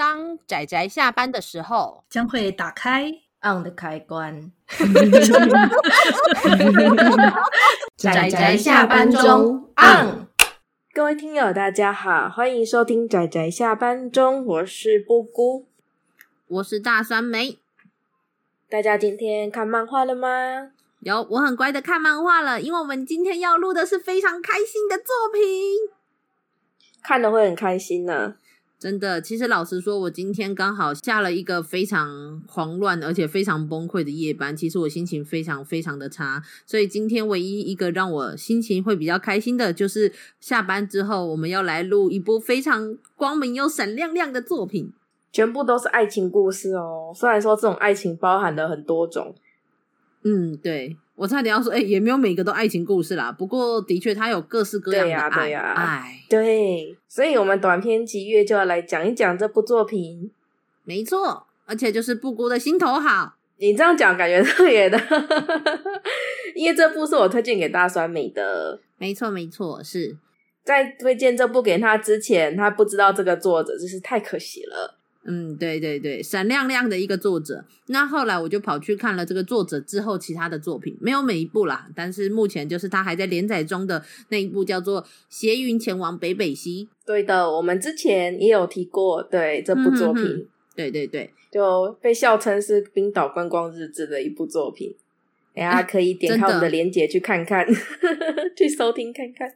当仔仔下班的时候，将会打开 on 的开关。仔仔下班中 on。各位听友，大家好，欢迎收听仔仔下班中，我是布姑，我是大酸梅。大家今天看漫画了吗？有，我很乖的看漫画了，因为我们今天要录的是非常开心的作品，看了会很开心呢、啊。真的，其实老实说，我今天刚好下了一个非常狂乱而且非常崩溃的夜班，其实我心情非常非常的差，所以今天唯一一个让我心情会比较开心的，就是下班之后我们要来录一部非常光明又闪亮亮的作品，全部都是爱情故事哦。虽然说这种爱情包含了很多种，嗯，对。我差点要说，哎、欸，也没有每个都爱情故事啦。不过，的确，它有各式各样的爱。对呀、啊，对、啊，爱。对，所以我们短篇集月就要来讲一讲这部作品。没错，而且就是布谷的心头好。你这样讲，感觉特别的，因为这部是我推荐给大酸美的。没错，没错，是在推荐这部给他之前，他不知道这个作者，真是太可惜了。嗯，对对对，闪亮亮的一个作者。那后来我就跑去看了这个作者之后其他的作品，没有每一部啦，但是目前就是他还在连载中的那一部叫做《斜云前往北北西》。对的，我们之前也有提过，对这部作品，嗯、哼哼对对对，就被笑称是冰岛观光日志的一部作品。大家可以点开我们的链接去看看，去收听看看。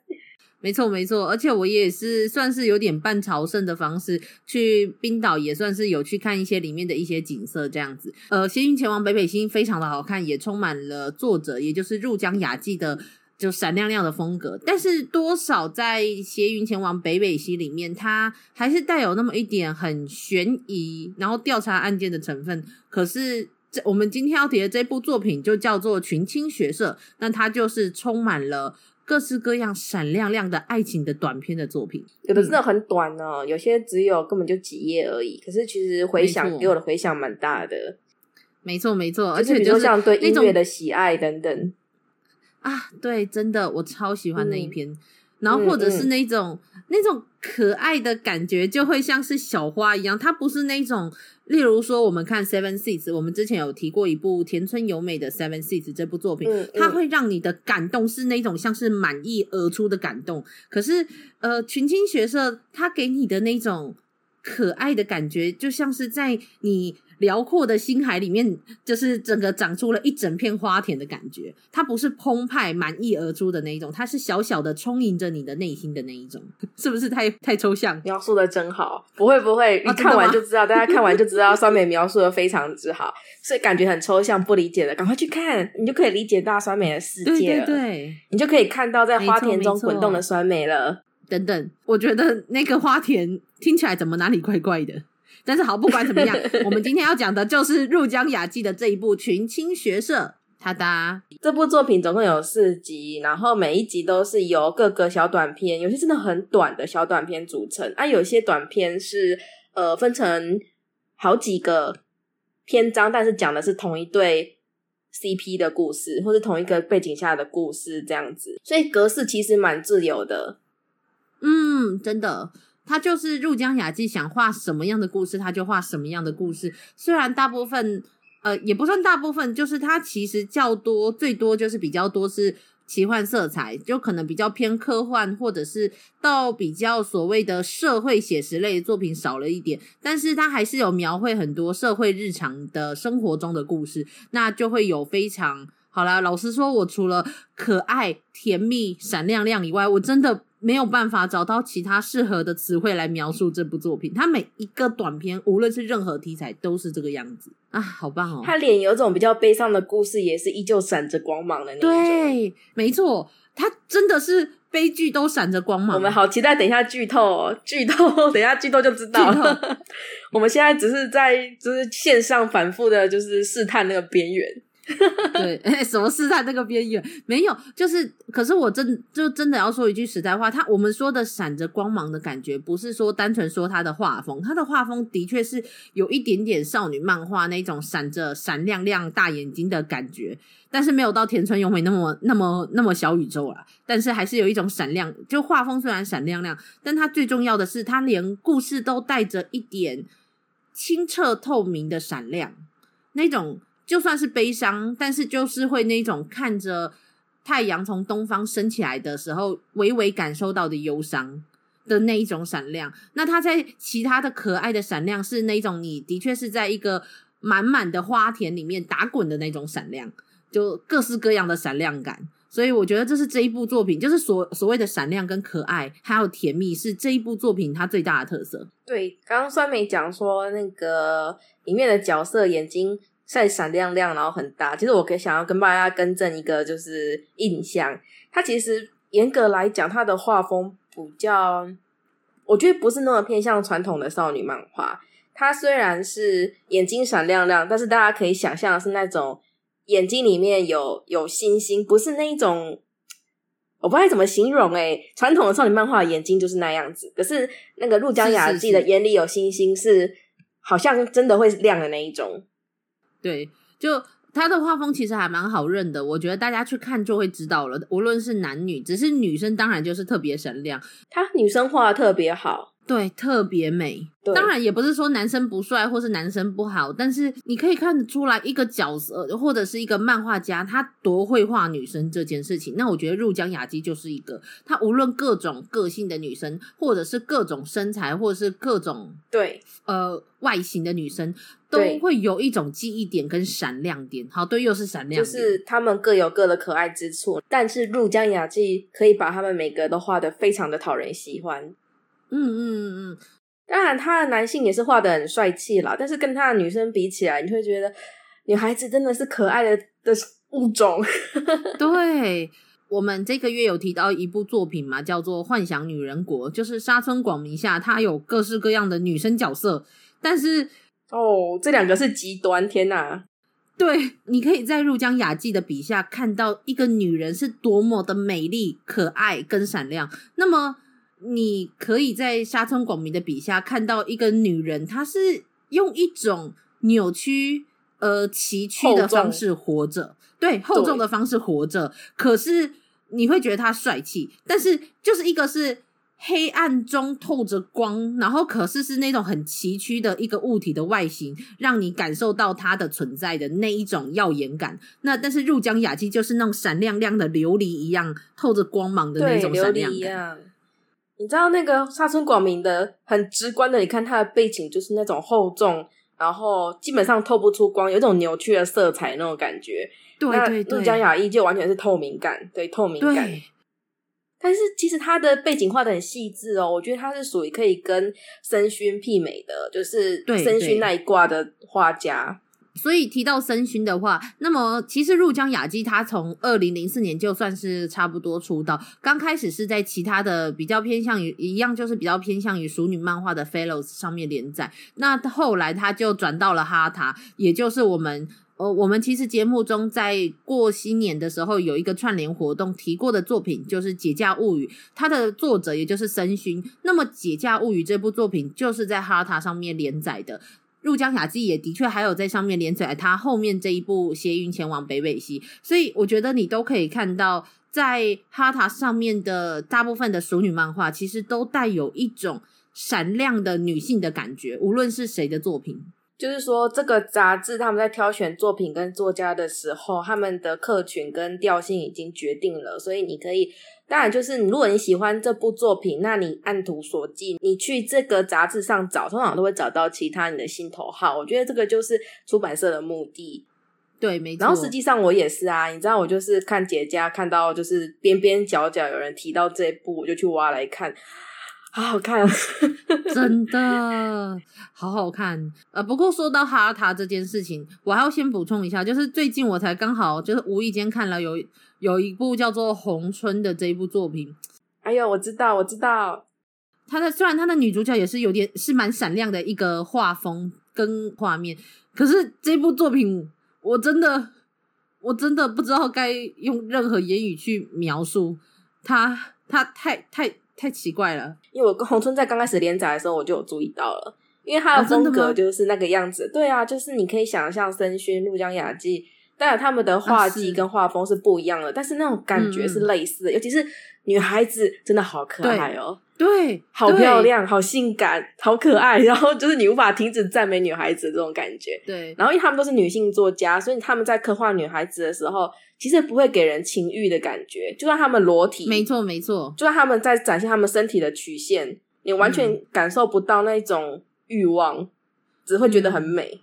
没错，没错，而且我也是算是有点半朝圣的方式去冰岛，也算是有去看一些里面的一些景色这样子。呃，谐云前往北北西非常的好看，也充满了作者也就是入江雅纪的就闪亮亮的风格。但是多少在谐云前往北北西里面，它还是带有那么一点很悬疑，然后调查案件的成分。可是这我们今天要提的这部作品就叫做群青学社，那它就是充满了。各式各样闪亮亮的爱情的短篇的作品，有的真的很短哦，嗯、有些只有根本就几页而已。可是其实回想给我的回响蛮大的，没错没错，而且比如说像对音乐的喜爱等等啊，对，真的我超喜欢那一篇。嗯、然后或者是那种、嗯嗯、那种可爱的感觉，就会像是小花一样，它不是那种。例如说，我们看《Seven Seeds》，我们之前有提过一部田村由美的《Seven Seeds》这部作品，嗯嗯、它会让你的感动是那种像是满意而出的感动。可是，呃，群青学社它给你的那种可爱的感觉，就像是在你。辽阔的星海里面，就是整个长出了一整片花田的感觉。它不是澎湃满溢而出的那一种，它是小小的充盈着你的内心的那一种，是不是太太抽象？描述的真好，不会不会，一看完就知道，啊、大家看完就知道，酸梅描述的非常之好，所以感觉很抽象不理解的，赶快去看，你就可以理解大酸梅的世界了。对对对，你就可以看到在花田中滚动的酸梅了。等等，我觉得那个花田听起来怎么哪里怪怪的？但是好，不管怎么样，我们今天要讲的就是入江雅纪的这一部《群青学社》。他哒这部作品总共有四集，然后每一集都是由各个小短片，有些真的很短的小短片组成，啊，有些短片是呃分成好几个篇章，但是讲的是同一对 CP 的故事，或是同一个背景下的故事这样子，所以格式其实蛮自由的。嗯，真的。他就是入江雅纪想画什么样的故事，他就画什么样的故事。虽然大部分，呃，也不算大部分，就是他其实较多，最多就是比较多是奇幻色彩，就可能比较偏科幻，或者是到比较所谓的社会写实类的作品少了一点。但是他还是有描绘很多社会日常的生活中的故事，那就会有非常好啦。老实说，我除了可爱、甜蜜、闪亮亮以外，我真的。没有办法找到其他适合的词汇来描述这部作品。他每一个短片，无论是任何题材，都是这个样子啊，好棒哦！他连有种比较悲伤的故事，也是依旧闪着光芒的那种。对，没错，他真的是悲剧都闪着光芒。我们好期待，等一下剧透哦，剧透，等一下剧透就知道了。我们现在只是在就是线上反复的，就是试探那个边缘。对，什么是在那个边缘？没有，就是，可是我真就真的要说一句实在话，他我们说的闪着光芒的感觉，不是说单纯说他的画风，他的画风的确是有一点点少女漫画那种闪着闪亮亮大眼睛的感觉，但是没有到田村由美那么那么那么小宇宙啦，但是还是有一种闪亮，就画风虽然闪亮亮，但它最重要的是，它连故事都带着一点清澈透明的闪亮，那种就算是悲伤，但是就是会那种看着太阳从东方升起来的时候，微微感受到的忧伤的那一种闪亮。那它在其他的可爱的闪亮是那种你的确是在一个满满的花田里面打滚的那种闪亮，就各式各样的闪亮感。所以我觉得这是这一部作品，就是所所谓的闪亮跟可爱，还有甜蜜，是这一部作品它最大的特色。对，刚刚酸梅讲说那个里面的角色眼睛晒闪亮亮，然后很大。其实我可以想要跟大家更正一个，就是印象，它其实严格来讲，它的画风比较，我觉得不是那么偏向传统的少女漫画。它虽然是眼睛闪亮亮，但是大家可以想象是那种。眼睛里面有有星星，不是那一种，我不知道怎么形容诶、欸、传统的少女漫画眼睛就是那样子，可是那个陆江雅纪的眼里有星星，是好像真的会亮的那一种。对，就他的画风其实还蛮好认的，我觉得大家去看就会知道了。无论是男女，只是女生当然就是特别闪亮，他女生画的特别好。对，特别美。对当然也不是说男生不帅或是男生不好，但是你可以看得出来一个角色或者是一个漫画家，他多会画女生这件事情。那我觉得入江雅纪就是一个，他无论各种个性的女生，或者是各种身材，或者是各种对呃外形的女生，都会有一种记忆点跟闪亮点。好，对，又是闪亮点，就是他们各有各的可爱之处，但是入江雅纪可以把他们每个都画的非常的讨人喜欢。嗯嗯嗯嗯，当然他的男性也是画的很帅气啦，但是跟他的女生比起来，你会觉得女孩子真的是可爱的的物种。对，我们这个月有提到一部作品嘛，叫做《幻想女人国》，就是沙村广明下，它有各式各样的女生角色，但是哦，这两个是极端，天哪！对，你可以在入江雅纪的笔下看到一个女人是多么的美丽、可爱跟闪亮，那么。你可以在沙村广明的笔下看到一个女人，她是用一种扭曲、呃崎岖的方式活着，对厚重的方式活着。可是你会觉得她帅气，但是就是一个是黑暗中透着光，然后可是是那种很崎岖的一个物体的外形，让你感受到它的存在的那一种耀眼感。那但是入江雅纪就是那种闪亮亮的琉璃一样，透着光芒的那种闪亮感。你知道那个沙村广明的很直观的，你看他的背景就是那种厚重，然后基本上透不出光，有一种扭曲的色彩那种感觉。对对对，入江雅一就完全是透明感，对透明感。但是其实他的背景画的很细致哦，我觉得他是属于可以跟深薰媲美的，就是深薰那一挂的画家。所以提到森薰的话，那么其实入江雅纪他从二零零四年就算是差不多出道，刚开始是在其他的比较偏向于一样，就是比较偏向于熟女漫画的 Fellows 上面连载。那后来他就转到了哈塔，也就是我们呃，我们其实节目中在过新年的时候有一个串联活动提过的作品，就是《解嫁物语》，它的作者也就是森薰。那么《解嫁物语》这部作品就是在哈塔上面连载的。入江雅纪也的确还有在上面连载他后面这一部《邪云前往北北西》，所以我觉得你都可以看到，在哈塔上面的大部分的熟女漫画，其实都带有一种闪亮的女性的感觉，无论是谁的作品。就是说，这个杂志他们在挑选作品跟作家的时候，他们的客群跟调性已经决定了，所以你可以。当然，就是如果你喜欢这部作品，那你按图索骥，你去这个杂志上找，通常都会找到其他你的心头好。我觉得这个就是出版社的目的。对，没错。然后实际上我也是啊，你知道，我就是看姐家看到就是边边角角有人提到这一部，我就去挖来看，好好看，真的好好看。呃，不过说到哈塔这件事情，我还要先补充一下，就是最近我才刚好就是无意间看了有。有一部叫做《红春》的这一部作品，哎呦，我知道，我知道，他的虽然他的女主角也是有点是蛮闪亮的一个画风跟画面，可是这部作品我真的我真的不知道该用任何言语去描述它，它太太太奇怪了。因为我跟红春在刚开始连载的时候，我就有注意到了，因为他的风格就是那个样子。对啊，就是你可以想象深薰、入江雅纪。当然，他们的画技跟画风是不一样的，啊、是但是那种感觉是类似的，嗯、尤其是女孩子真的好可爱哦。对，好漂亮，好性感，好可爱，然后就是你无法停止赞美女孩子这种感觉。对，然后因为他们都是女性作家，所以他们在刻画女孩子的时候，其实不会给人情欲的感觉，就算他们裸体，没错没错，就算他们在展现他们身体的曲线，你完全感受不到那种欲望，嗯、只会觉得很美。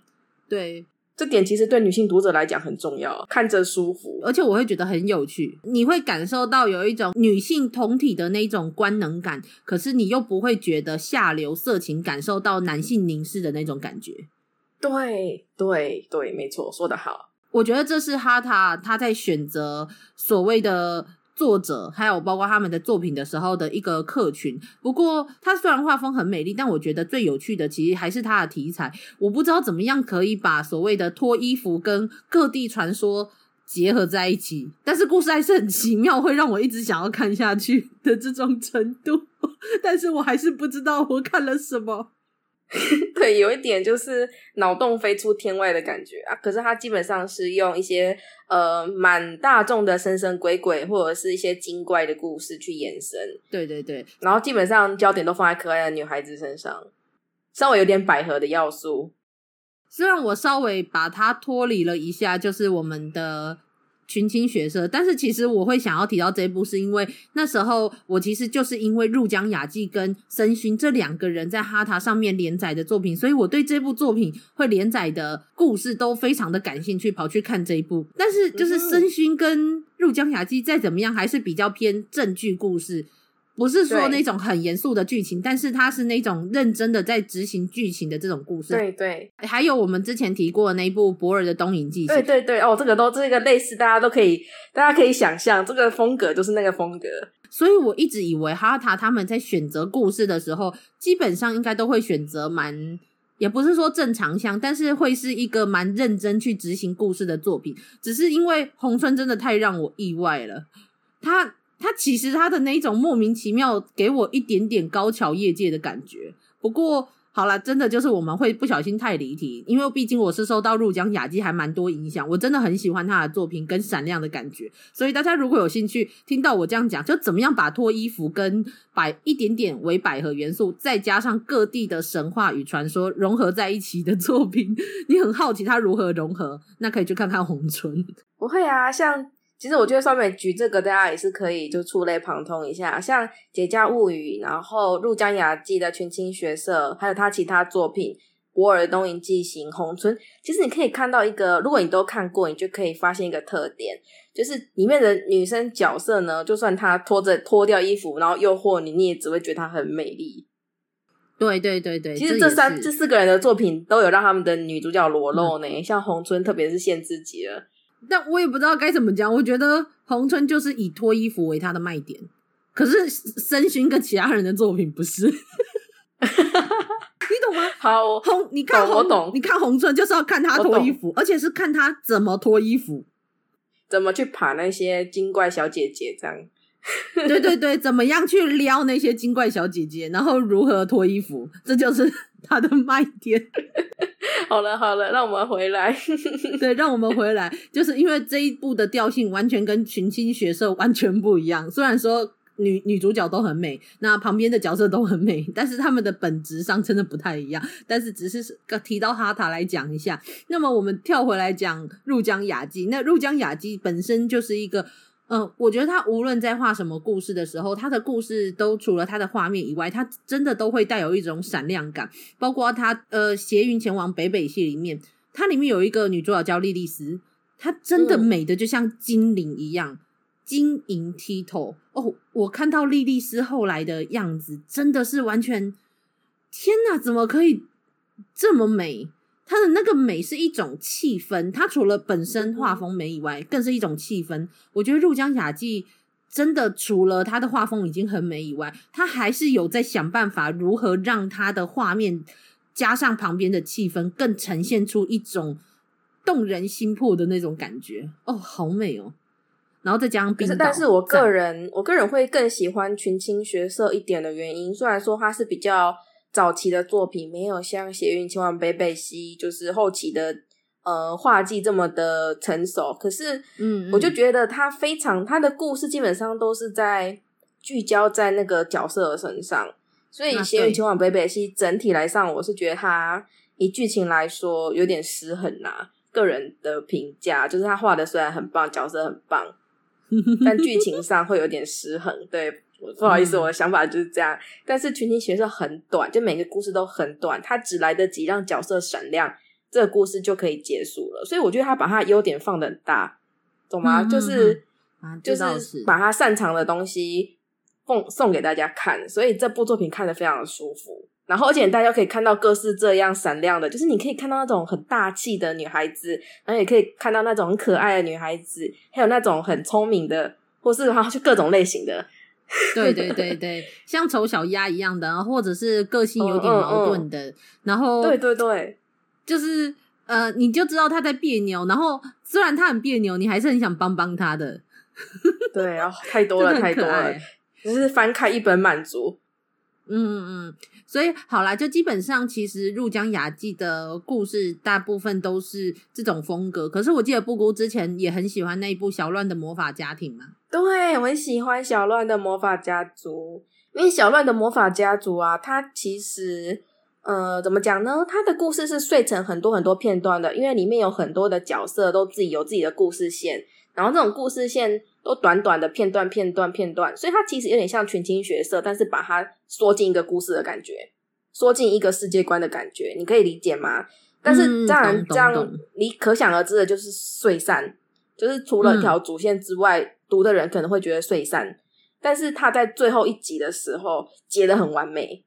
对。这点其实对女性读者来讲很重要，看着舒服，而且我会觉得很有趣。你会感受到有一种女性同体的那种官能感，可是你又不会觉得下流色情，感受到男性凝视的那种感觉。对对对，没错，说得好。我觉得这是哈塔他在选择所谓的。作者还有包括他们的作品的时候的一个客群。不过，他虽然画风很美丽，但我觉得最有趣的其实还是他的题材。我不知道怎么样可以把所谓的脱衣服跟各地传说结合在一起，但是故事还是很奇妙，会让我一直想要看下去的这种程度。但是我还是不知道我看了什么。对，有一点就是脑洞飞出天外的感觉啊！可是它基本上是用一些呃蛮大众的神神鬼鬼或者是一些精怪的故事去延伸。对对对，然后基本上焦点都放在可爱的女孩子身上，稍微有点百合的要素。虽然我稍微把它脱离了一下，就是我们的。群青学社，但是其实我会想要提到这一部，是因为那时候我其实就是因为入江雅纪跟申薰这两个人在哈塔上面连载的作品，所以我对这部作品会连载的故事都非常的感兴趣，跑去看这一部。但是就是申薰跟入江雅纪再怎么样，还是比较偏正剧故事。不是说那种很严肃的剧情，但是它是那种认真的在执行剧情的这种故事。对对，还有我们之前提过的那一部博尔的东瀛记。对对对，哦，这个都这个类似，大家都可以，大家可以想象这个风格就是那个风格。所以我一直以为哈塔他们在选择故事的时候，基本上应该都会选择蛮，也不是说正常向，但是会是一个蛮认真去执行故事的作品。只是因为红村真的太让我意外了，他。他其实他的那一种莫名其妙，给我一点点高桥业界的感觉。不过好啦，真的就是我们会不小心太离题，因为毕竟我是受到入江雅纪还蛮多影响，我真的很喜欢他的作品跟闪亮的感觉。所以大家如果有兴趣听到我这样讲，就怎么样把脱衣服跟百一点点为百合元素，再加上各地的神话与传说融合在一起的作品，你很好奇它如何融合，那可以去看看红村。不会啊，像。其实我觉得上面举这个，大家也是可以就触类旁通一下，像《节假物语》，然后入江雅纪的《群青学社》，还有他其他作品《博尔东瀛记行》《红村》。其实你可以看到一个，如果你都看过，你就可以发现一个特点，就是里面的女生角色呢，就算她脱着脱掉衣服，然后诱惑你，你也只会觉得她很美丽。对对对对，其实这三这，这四个人的作品都有让他们的女主角裸露呢，嗯、像红村，特别是限制级了。但我也不知道该怎么讲，我觉得红春就是以脱衣服为他的卖点，可是申薰跟其他人的作品不是，你懂吗？好，红，你看红，我懂，你看红春就是要看他脱衣服，而且是看他怎么脱衣服，怎么去爬那些精怪小姐姐这样。对对对，怎么样去撩那些精怪小姐姐，然后如何脱衣服，这就是他的卖点。好了好了，让我们回来。对，让我们回来，就是因为这一部的调性完全跟群青学社完全不一样。虽然说女女主角都很美，那旁边的角色都很美，但是他们的本质上真的不太一样。但是只是提到哈塔来讲一下。那么我们跳回来讲入江雅纪，那入江雅纪本身就是一个。嗯，我觉得他无论在画什么故事的时候，他的故事都除了他的画面以外，他真的都会带有一种闪亮感。包括他呃，斜云前往北北系里面，它里面有一个女主角叫莉莉丝，她真的美的就像精灵一样，晶莹剔透。哦，我看到莉莉丝后来的样子，真的是完全，天哪，怎么可以这么美？它的那个美是一种气氛，它除了本身画风美以外，更是一种气氛。我觉得入江雅纪真的除了它的画风已经很美以外，它还是有在想办法如何让它的画面加上旁边的气氛，更呈现出一种动人心魄的那种感觉。哦，好美哦！然后再加上冰岛，但是我个人，我个人会更喜欢群青学舍一点的原因，虽然说它是比较。早期的作品没有像《斜云前往北北西》就是后期的呃画技这么的成熟，可是嗯，我就觉得他非常他的故事基本上都是在聚焦在那个角色的身上。所以《血雨前往北北西》整体来上，我是觉得他以剧情来说有点失衡啦、啊。个人的评价就是他画的虽然很棒，角色很棒，但剧情上会有点失衡。对，不好意思，我的想法就是这样。但是群情学色很短，就每个故事都很短，它只来得及让角色闪亮，这个故事就可以结束了。所以我觉得他把他优点放的很大，懂吗？就是就是把他擅长的东西。送送给大家看，所以这部作品看得非常的舒服。然后，而且大家可以看到各式这样闪亮的，就是你可以看到那种很大气的女孩子，然后也可以看到那种很可爱的女孩子，还有那种很聪明的，或是哈就各种类型的。对对对对，像丑小鸭一样的，或者是个性有点矛盾的。嗯嗯嗯、然后，对对对，就是呃，你就知道他在别扭。然后，虽然他很别扭，你还是很想帮帮他的。对啊，太多了，太多了。只是翻开一本满足，嗯嗯嗯，所以好啦，就基本上其实入江雅纪的故事大部分都是这种风格。可是我记得布谷之前也很喜欢那一部《小乱的魔法家庭》嘛，对，我很喜欢《小乱的魔法家族》，因为《小乱的魔法家族》啊，它其实呃怎么讲呢？它的故事是碎成很多很多片段的，因为里面有很多的角色都自己有自己的故事线，然后这种故事线。都短短的片段，片段，片段，所以它其实有点像群青学色，但是把它缩进一个故事的感觉，缩进一个世界观的感觉，你可以理解吗？但是当然这样，你可想而知的就是碎散，就是除了一条主线之外，嗯、读的人可能会觉得碎散。但是他在最后一集的时候结的很完美，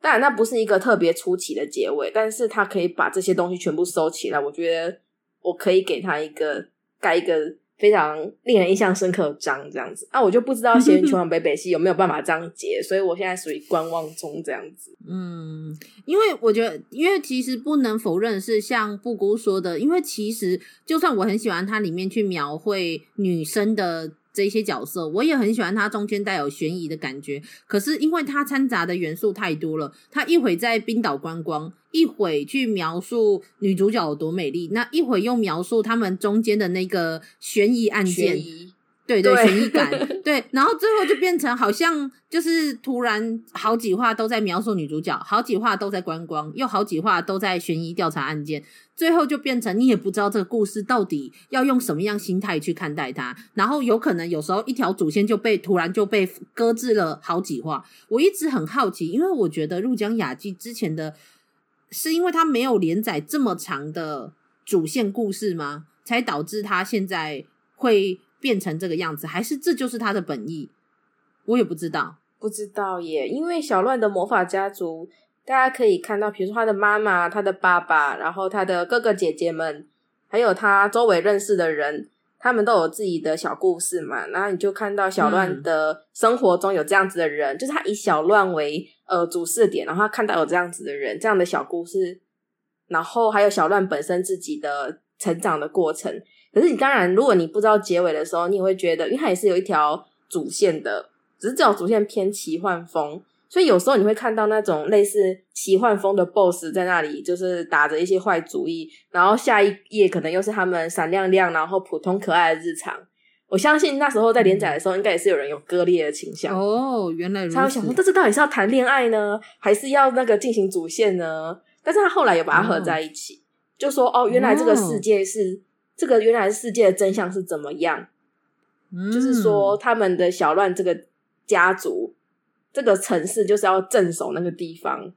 当然那不是一个特别出奇的结尾，但是他可以把这些东西全部收起来，我觉得我可以给他一个盖一个。非常令人印象深刻的章这样子啊，我就不知道《血雨前往北北西》有没有办法这样结，所以我现在属于观望中这样子。嗯，因为我觉得，因为其实不能否认是像布谷说的，因为其实就算我很喜欢它里面去描绘女生的。这些角色我也很喜欢，它中间带有悬疑的感觉。可是因为它掺杂的元素太多了，它一会在冰岛观光，一会去描述女主角有多美丽，那一会又描述他们中间的那个悬疑案件。对对，悬疑感 对，然后最后就变成好像就是突然好几话都在描述女主角，好几话都在观光，又好几话都在悬疑调查案件，最后就变成你也不知道这个故事到底要用什么样心态去看待它，然后有可能有时候一条主线就被突然就被搁置了好几话。我一直很好奇，因为我觉得入江雅纪之前的是因为它没有连载这么长的主线故事吗？才导致它现在会。变成这个样子，还是这就是他的本意？我也不知道，不知道耶。因为小乱的魔法家族，大家可以看到，比如说他的妈妈、他的爸爸，然后他的哥哥姐姐们，还有他周围认识的人，他们都有自己的小故事嘛。然后你就看到小乱的生活中有这样子的人，嗯、就是他以小乱为呃主视点，然后他看到有这样子的人，这样的小故事，然后还有小乱本身自己的成长的过程。可是你当然，如果你不知道结尾的时候，你也会觉得，因为它也是有一条主线的，只是这条主线偏奇幻风，所以有时候你会看到那种类似奇幻风的 BOSS 在那里，就是打着一些坏主意，然后下一页可能又是他们闪亮亮，然后普通可爱的日常。我相信那时候在连载的时候，应该也是有人有割裂的倾向。哦，原来如此。他会想说，这次到底是要谈恋爱呢，还是要那个进行主线呢？但是他后来有把它合在一起，哦、就说哦，原来这个世界是。这个原来世界的真相是怎么样？嗯、就是说，他们的小乱这个家族，这个城市就是要镇守那个地方。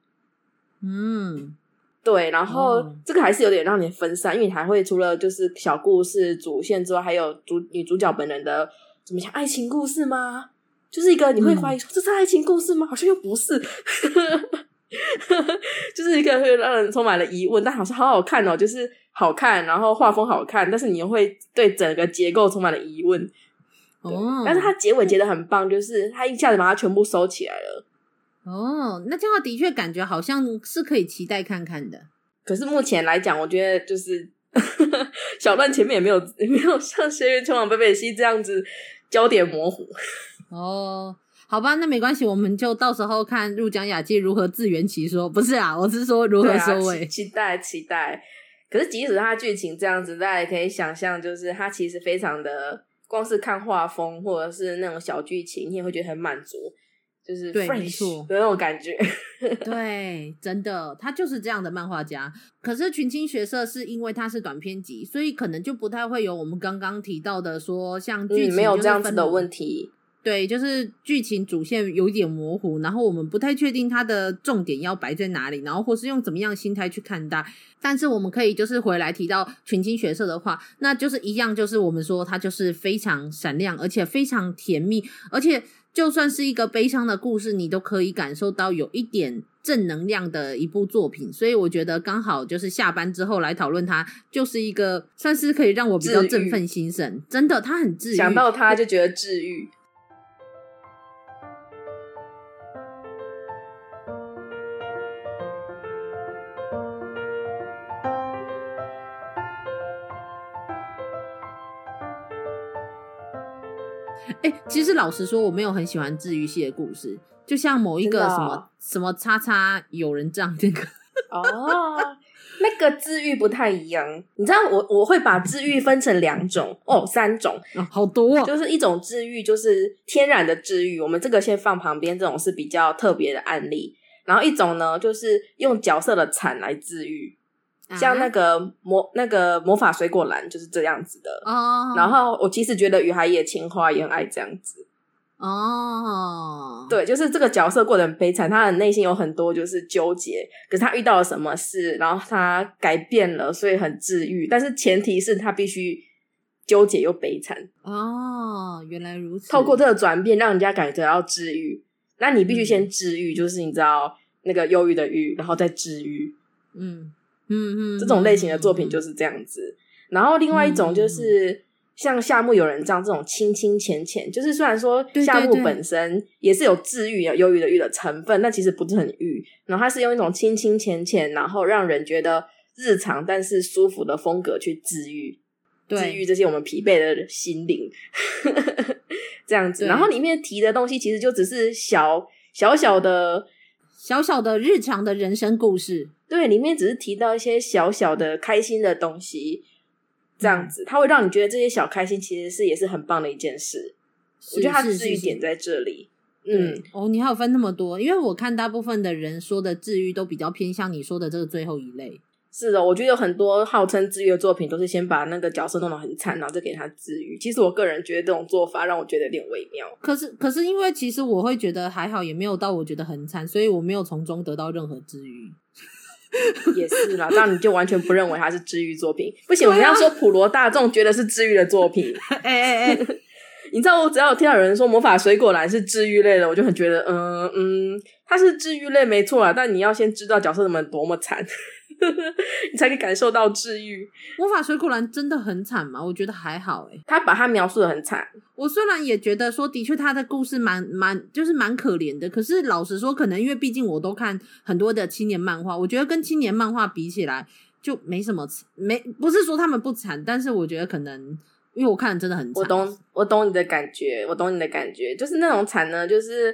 嗯，对。然后、嗯、这个还是有点让你分散，因为你还会除了就是小故事主线之外，还有主女主角本人的怎么讲爱情故事吗？就是一个你会怀疑说、嗯、这是爱情故事吗？好像又不是，就是一个会让人充满了疑问，但好像好好看哦，就是。好看，然后画风好看，但是你又会对整个结构充满了疑问。哦，但是它结尾结得很棒，就是它一下子把它全部收起来了。哦，那这样的确感觉好像是可以期待看看的。可是目前来讲，我觉得就是 小段前面也没有没有像《血雨前往贝贝西》这样子焦点模糊。哦，好吧，那没关系，我们就到时候看入江雅纪如何自圆其说。不是啊，我是说如何收尾。啊，期待期待。可是，即使他剧情这样子，大家也可以想象，就是他其实非常的光是看画风或者是那种小剧情，你也会觉得很满足，就是对，没错有那种感觉。对，真的，他就是这样的漫画家。可是群青学社是因为他是短篇集，所以可能就不太会有我们刚刚提到的说像剧情、嗯、没有这样子的问题。对，就是剧情主线有点模糊，然后我们不太确定它的重点要摆在哪里，然后或是用怎么样的心态去看待。但是我们可以就是回来提到群青学社的话，那就是一样，就是我们说它就是非常闪亮，而且非常甜蜜，而且就算是一个悲伤的故事，你都可以感受到有一点正能量的一部作品。所以我觉得刚好就是下班之后来讨论它，就是一个算是可以让我比较振奋心神。真的，它很治愈，想到它就觉得治愈。哎、欸，其实老实说，我没有很喜欢治愈系的故事，就像某一个什么、哦、什么叉叉有人这样这个哦，那个治愈不太一样。你知道我我会把治愈分成两种哦，三种、哦，好多、哦，就是一种治愈就是天然的治愈，我们这个先放旁边，这种是比较特别的案例。然后一种呢，就是用角色的惨来治愈。像那个魔那个魔法水果篮就是这样子的哦。然后我其实觉得雨海野青花也很爱这样子哦。对，就是这个角色过得很悲惨，他的内心有很多就是纠结。可是他遇到了什么事，然后他改变了，所以很治愈。但是前提是他必须纠结又悲惨哦。原来如此，透过这个转变，让人家感觉到治愈。那你必须先治愈，就是你知道那个忧郁的郁，然后再治愈。嗯。嗯嗯，这种类型的作品就是这样子。然后另外一种就是像夏目友人帐这种清清浅浅，就是虽然说夏目本身也是有治愈啊、忧郁的郁的成分，但其实不是很郁。然后它是用一种清清浅浅，然后让人觉得日常但是舒服的风格去治愈，治愈这些我们疲惫的心灵。这样子，然后里面提的东西其实就只是小小小的。小小的日常的人生故事，对，里面只是提到一些小小的开心的东西，这样子，它会让你觉得这些小开心其实是也是很棒的一件事。我觉得它治愈点在这里。嗯，哦，你还有分那么多，因为我看大部分的人说的治愈都比较偏向你说的这个最后一类。是的，我觉得有很多号称治愈的作品，都是先把那个角色弄得很惨，然后再给他治愈。其实我个人觉得这种做法让我觉得有点微妙。可是，可是因为其实我会觉得还好，也没有到我觉得很惨，所以我没有从中得到任何治愈。也是啦，那你就完全不认为它是治愈作品？不行，我们要说普罗大众觉得是治愈的作品。哎 哎哎，你知道，我只要听到有人说魔法水果篮是治愈类的，我就很觉得，嗯嗯，它是治愈类没错啦，但你要先知道角色们多么惨。你才可以感受到治愈。魔法水果篮真的很惨吗？我觉得还好诶。他把他描述的很惨。我虽然也觉得说，的确他的故事蛮蛮就是蛮可怜的。可是老实说，可能因为毕竟我都看很多的青年漫画，我觉得跟青年漫画比起来就没什么没不是说他们不惨，但是我觉得可能因为我看的真的很惨。我懂，我懂你的感觉，我懂你的感觉，就是那种惨呢，就是。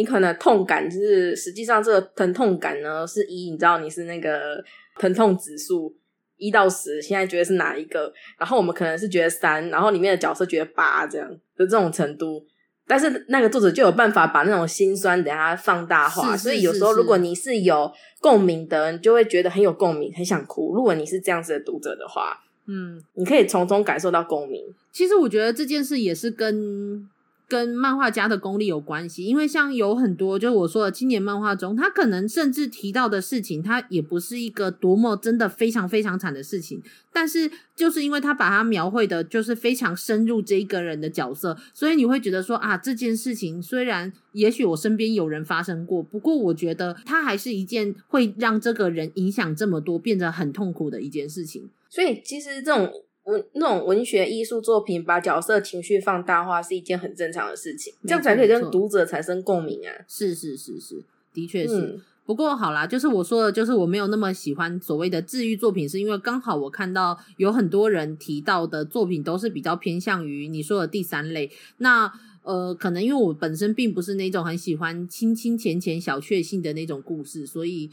你可能痛感就是，实际上这个疼痛感呢是一，你知道你是那个疼痛指数一到十，现在觉得是哪一个？然后我们可能是觉得三，然后里面的角色觉得八，这样的这种程度。但是那个作者就有办法把那种心酸等下放大化，所以有时候如果你是有共鸣的，你就会觉得很有共鸣，很想哭。如果你是这样子的读者的话，嗯，你可以从中感受到共鸣。其实我觉得这件事也是跟。跟漫画家的功力有关系，因为像有很多，就是我说的青年漫画中，他可能甚至提到的事情，他也不是一个多么真的非常非常惨的事情，但是就是因为他把它描绘的，就是非常深入这一个人的角色，所以你会觉得说啊，这件事情虽然也许我身边有人发生过，不过我觉得它还是一件会让这个人影响这么多，变得很痛苦的一件事情。所以其实这种。文那种文学艺术作品把角色情绪放大化是一件很正常的事情，这样才可以跟读者产生共鸣啊！是是是是，的确是。嗯、不过好啦，就是我说的，就是我没有那么喜欢所谓的治愈作品，是因为刚好我看到有很多人提到的作品都是比较偏向于你说的第三类。那呃，可能因为我本身并不是那种很喜欢清清浅浅小确幸的那种故事，所以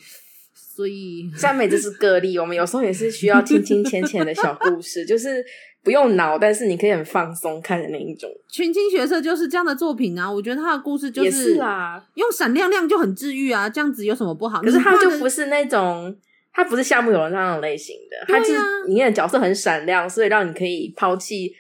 所以赞美这是个例，我们有时候也是需要清清浅浅的小故事，就是不用脑，但是你可以很放松看的那一种。群青学社就是这样的作品啊，我觉得他的故事就是，是啊，用闪亮亮就很治愈啊，这样子有什么不好？可是他就不是那种，他不是夏目友人那种类型的，他就是里面的角色很闪亮，所以让你可以抛弃。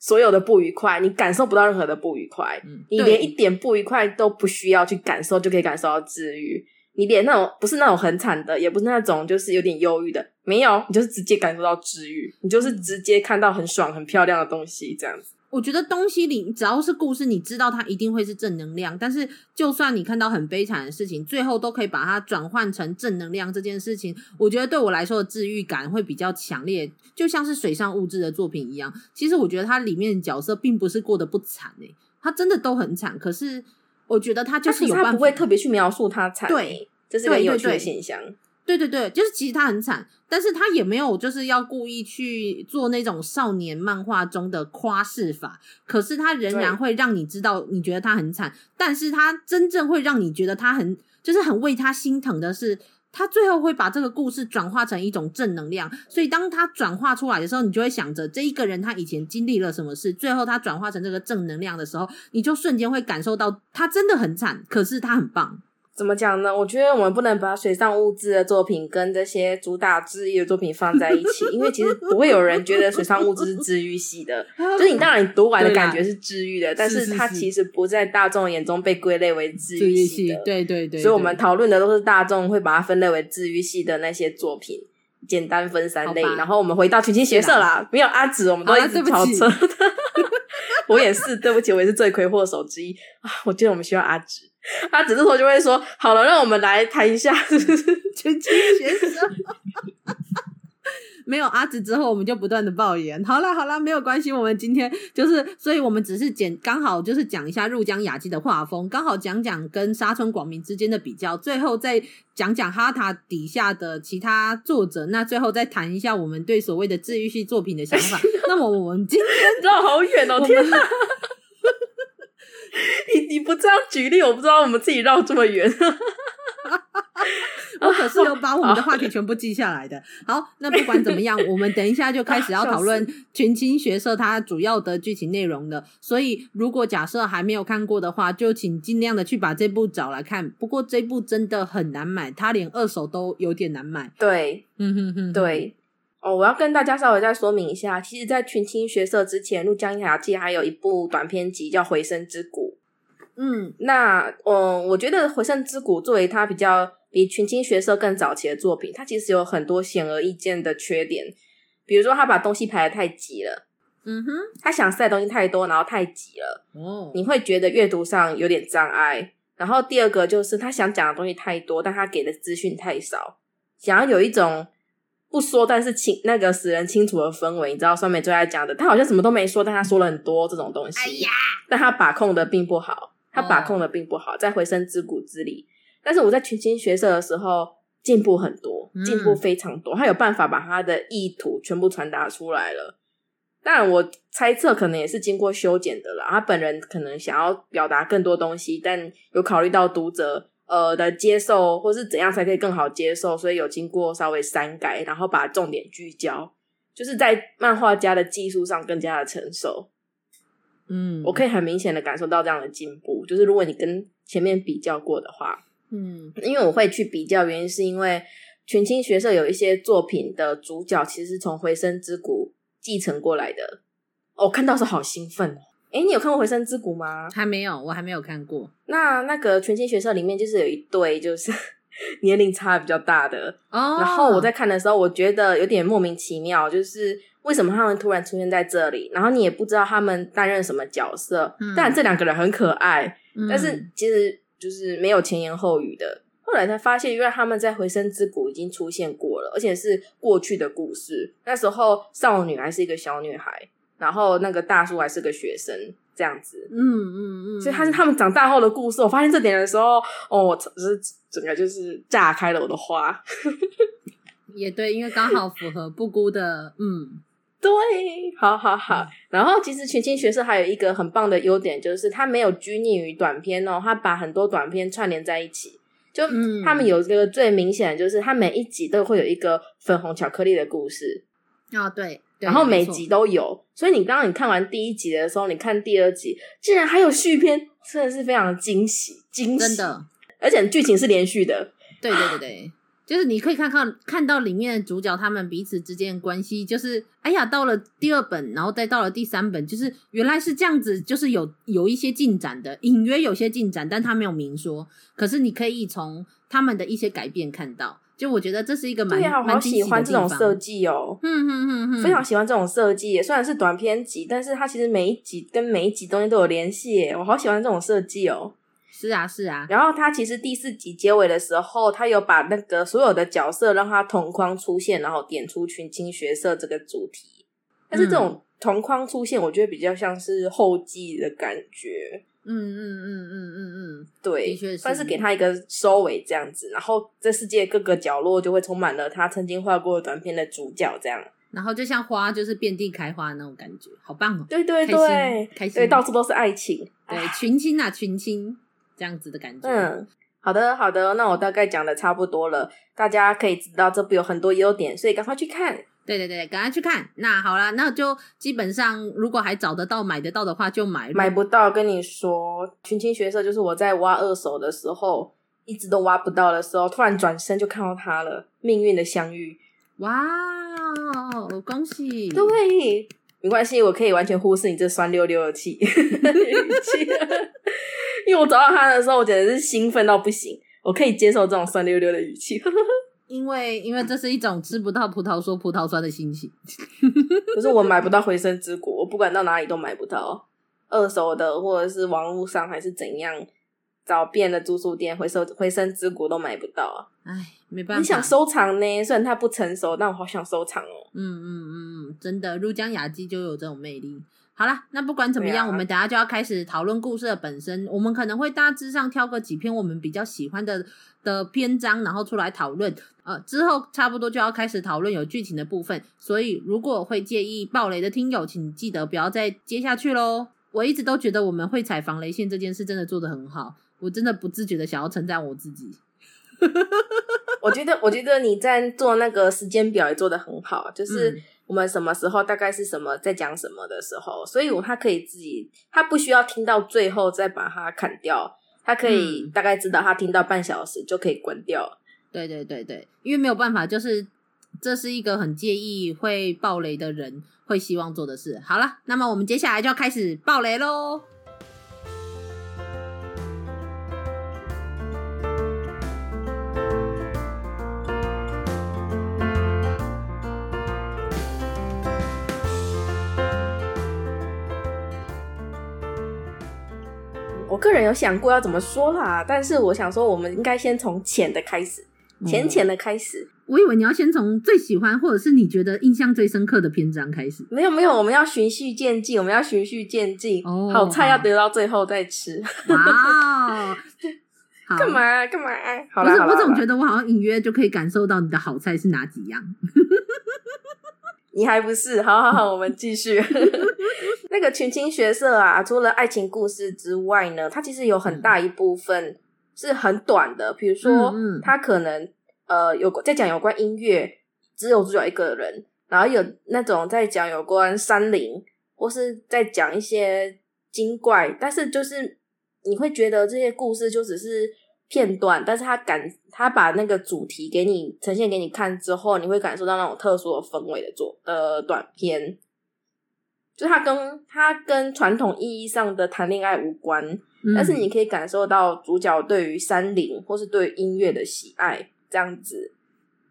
所有的不愉快，你感受不到任何的不愉快，嗯、你连一点不愉快都不需要去感受，就可以感受到治愈。你连那种不是那种很惨的，也不是那种就是有点忧郁的，没有，你就是直接感受到治愈，你就是直接看到很爽、很漂亮的东西，这样子。我觉得东西里只要是故事，你知道它一定会是正能量。但是，就算你看到很悲惨的事情，最后都可以把它转换成正能量。这件事情，我觉得对我来说的治愈感会比较强烈，就像是水上物质的作品一样。其实，我觉得它里面的角色并不是过得不惨诶，他真的都很惨。可是，我觉得他就是有办法，他不会特别去描述他惨。对，这是个有趣的现象。对对对，就是其实他很惨，但是他也没有就是要故意去做那种少年漫画中的夸饰法，可是他仍然会让你知道，你觉得他很惨，但是他真正会让你觉得他很就是很为他心疼的是，他最后会把这个故事转化成一种正能量，所以当他转化出来的时候，你就会想着这一个人他以前经历了什么事，最后他转化成这个正能量的时候，你就瞬间会感受到他真的很惨，可是他很棒。怎么讲呢？我觉得我们不能把水上物质的作品跟这些主打治愈的作品放在一起，因为其实不会有人觉得水上物质是治愈系的。就是你当然你读完的感觉是治愈的，但是它其实不在大众眼中被归类为治愈系的。对对对，所以我们讨论的都是大众会把它分类为治愈系的那些作品，简单分三类。然后我们回到群星学社啦，没有阿紫，我们都一直超车的。我也是，对不起，我也是罪魁祸首之一啊！我觉得我们需要阿紫。他只是说就会说好了，让我们来谈一下 群青学舍。没有阿紫之后，我们就不断的抱怨。好啦好啦，没有关系，我们今天就是，所以我们只是简刚好就是讲一下入江雅纪的画风，刚好讲讲跟沙村广明之间的比较，最后再讲讲哈塔底下的其他作者，那最后再谈一下我们对所谓的治愈系作品的想法。那么我们今天绕好远哦，天哪！你你不这样举例，我不知道我们自己绕这么远。我可是有把我们的话题全部记下来的。好，那不管怎么样，我们等一下就开始要讨论群青学社它主要的剧情内容了。所以，如果假设还没有看过的话，就请尽量的去把这部找来看。不过这部真的很难买，它连二手都有点难买。对，嗯哼哼，对。哦，我要跟大家稍微再说明一下，其实，在群青学社之前，陆江雅记还有一部短篇集叫《回声之谷》。嗯，那嗯，我觉得《回声之谷》作为它比较比群青学社更早期的作品，它其实有很多显而易见的缺点，比如说他把东西排的太挤了，嗯哼，他想塞的东西太多，然后太挤了，哦，你会觉得阅读上有点障碍。然后第二个就是他想讲的东西太多，但他给的资讯太少，想要有一种。不说，但是清那个使人清楚的氛围，你知道酸梅最爱讲的，他好像什么都没说，但他说了很多这种东西。哎呀，但他把控的并不好，他把控的并不好，在回声之谷之里。但是我在群星学社的时候进步很多，进步非常多，他有办法把他的意图全部传达出来了。当然，我猜测可能也是经过修剪的了，他本人可能想要表达更多东西，但有考虑到读者。呃的接受，或是怎样才可以更好接受，所以有经过稍微删改，然后把重点聚焦，就是在漫画家的技术上更加的成熟。嗯，我可以很明显的感受到这样的进步，就是如果你跟前面比较过的话，嗯，因为我会去比较，原因是因为群青学社有一些作品的主角其实是从回声之谷继承过来的，我看到是好兴奋哦。诶，你有看过《回声之谷》吗？还没有，我还没有看过。那那个群青学社里面就是有一对，就是 年龄差比较大的。哦。然后我在看的时候，我觉得有点莫名其妙，就是为什么他们突然出现在这里？然后你也不知道他们担任什么角色。嗯。但这两个人很可爱，嗯。但是其实就是没有前言后语的。后来才发现，因为他们在《回声之谷》已经出现过了，而且是过去的故事。那时候少女还是一个小女孩。然后那个大叔还是个学生，这样子，嗯嗯嗯，所以他是他们长大后的故事。我发现这点的时候，哦，我就是整个就是炸开了我的花。也对，因为刚好符合布姑的，嗯，对，好好好。嗯、然后其实群星学社还有一个很棒的优点，就是它没有拘泥于短片哦，它把很多短片串联在一起。就他们有这个最明显的，就是它每一集都会有一个粉红巧克力的故事。哦，对，然后每集都有，所以你刚刚你看完第一集的时候，你看第二集竟然还有续篇，真的是非常惊喜，惊喜，真的，而且剧情是连续的，对对对对。就是你可以看看看到里面的主角他们彼此之间的关系，就是哎呀，到了第二本，然后再到了第三本，就是原来是这样子，就是有有一些进展的，隐约有些进展，但他没有明说。可是你可以从他们的一些改变看到，就我觉得这是一个蛮对啊，我好喜欢这种设计哦，嗯嗯嗯嗯，非常喜欢这种设计。虽然是短篇集，但是它其实每一集跟每一集中间都有联系，我好喜欢这种设计哦。是啊，是啊。然后他其实第四集结尾的时候，他有把那个所有的角色让他同框出现，然后点出群青学社这个主题。但是这种同框出现，我觉得比较像是后记的感觉。嗯嗯嗯嗯嗯嗯，对，的确是，算是给他一个收尾这样子。然后这世界各个角落就会充满了他曾经画过的短片的主角这样。然后就像花就是遍地开花那种感觉，好棒哦！对对对，开心，开心，对，到处都是爱情。对，群青啊，群青。这样子的感觉。嗯，好的，好的，那我大概讲的差不多了，大家可以知道这部有很多优点，所以赶快去看。对对对，赶快去看。那好啦，那就基本上如果还找得到、买得到的话，就买。买不到，跟你说，群青学社就是我在挖二手的时候，一直都挖不到的时候，突然转身就看到它了，命运的相遇。哇，恭喜！对。没关系，我可以完全忽视你这酸溜溜的气，因为我找到他的时候，我简直是兴奋到不行。我可以接受这种酸溜溜的语气，因为因为这是一种吃不到葡萄说葡萄酸的心情。可是我买不到回声之谷，我不管到哪里都买不到，二手的或者是网络上还是怎样。找遍了租书店，回收回声之谷都买不到啊！哎，没办法。你想收藏呢？虽然它不成熟，但我好想收藏哦。嗯嗯嗯，真的，入江雅纪就有这种魅力。好啦，那不管怎么样，啊、我们等下就要开始讨论故事的本身。我们可能会大致上挑个几篇我们比较喜欢的的篇章，然后出来讨论。呃，之后差不多就要开始讨论有剧情的部分。所以，如果会介意暴雷的听友，请记得不要再接下去喽。我一直都觉得我们会踩防雷线这件事真的做得很好。我真的不自觉的想要称赞我自己。我觉得，我觉得你在做那个时间表也做得很好，就是我们什么时候大概是什么在讲什么的时候，所以我他可以自己，他不需要听到最后再把它砍掉，他可以大概知道他听到半小时就可以关掉。对对对对，因为没有办法，就是这是一个很介意会爆雷的人会希望做的事。好了，那么我们接下来就要开始爆雷喽。个人有想过要怎么说啦，但是我想说，我们应该先从浅的开始，浅浅的开始。我以为你要先从最喜欢或者是你觉得印象最深刻的篇章开始。没有没有，我们要循序渐进，我们要循序渐进。哦，好菜要留到最后再吃。哇，干嘛干嘛？好，不是，我总觉得我好像隐约就可以感受到你的好菜是哪几样。你还不是？好好好，我们继续。那个群青学社啊，除了爱情故事之外呢，它其实有很大一部分是很短的。比如说，它可能呃有在讲有关音乐，只有主角一个人，然后有那种在讲有关山林，或是在讲一些精怪，但是就是你会觉得这些故事就只是。片段，但是他感他把那个主题给你呈现给你看之后，你会感受到那种特殊的氛围的作呃短片，就他跟他跟传统意义上的谈恋爱无关，嗯，但是你可以感受到主角对于山林或是对于音乐的喜爱这样子。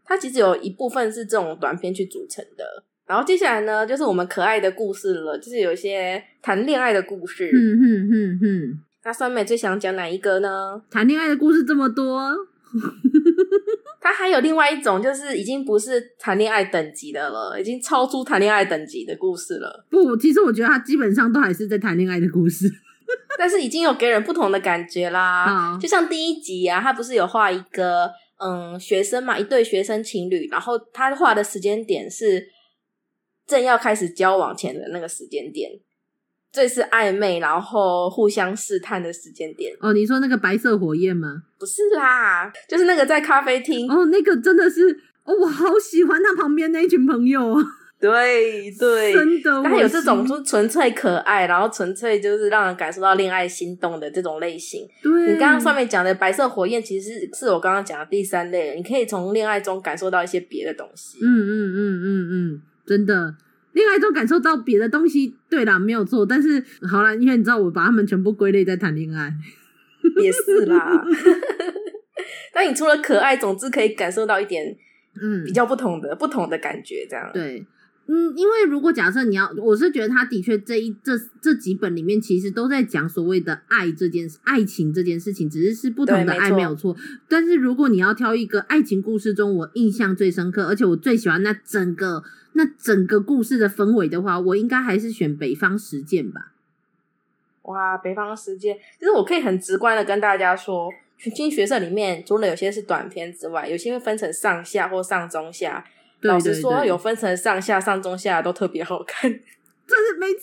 它其实有一部分是这种短片去组成的。然后接下来呢，就是我们可爱的故事了，就是有一些谈恋爱的故事。嗯哼哼哼。那酸梅最想讲哪一个呢？谈恋爱的故事这么多，他还有另外一种，就是已经不是谈恋爱等级的了，已经超出谈恋爱等级的故事了。不，其实我觉得他基本上都还是在谈恋爱的故事，但是已经有给人不同的感觉啦。就像第一集啊，他不是有画一个嗯学生嘛，一对学生情侣，然后他画的时间点是正要开始交往前的那个时间点。最是暧昧，然后互相试探的时间点。哦，你说那个白色火焰吗？不是啦，就是那个在咖啡厅。哦，那个真的是，哦，我好喜欢他旁边那一群朋友。对对，真的，他有这种就纯粹可爱，然后纯粹就是让人感受到恋爱心动的这种类型。对，你刚刚上面讲的白色火焰，其实是，是我刚刚讲的第三类，你可以从恋爱中感受到一些别的东西。嗯嗯嗯嗯嗯，真的，恋爱中感受到别的东西，对啦，没有错。但是好啦，因为你知道，我把他们全部归类在谈恋爱，也是啦。但你除了可爱，总之可以感受到一点，嗯，比较不同的、嗯、不同的感觉，这样对。嗯，因为如果假设你要，我是觉得他的确这一这这几本里面其实都在讲所谓的爱这件事，爱情这件事情，只是是不同的爱没有错。但是如果你要挑一个爱情故事中我印象最深刻，而且我最喜欢那整个那整个故事的氛围的话，我应该还是选《北方十剑》吧。哇，《北方十剑》其实我可以很直观的跟大家说，群星学社里面除了有些是短片之外，有些会分成上下或上中下。对对对，老实说，有分成上下、上中下都特别好看，这是没错。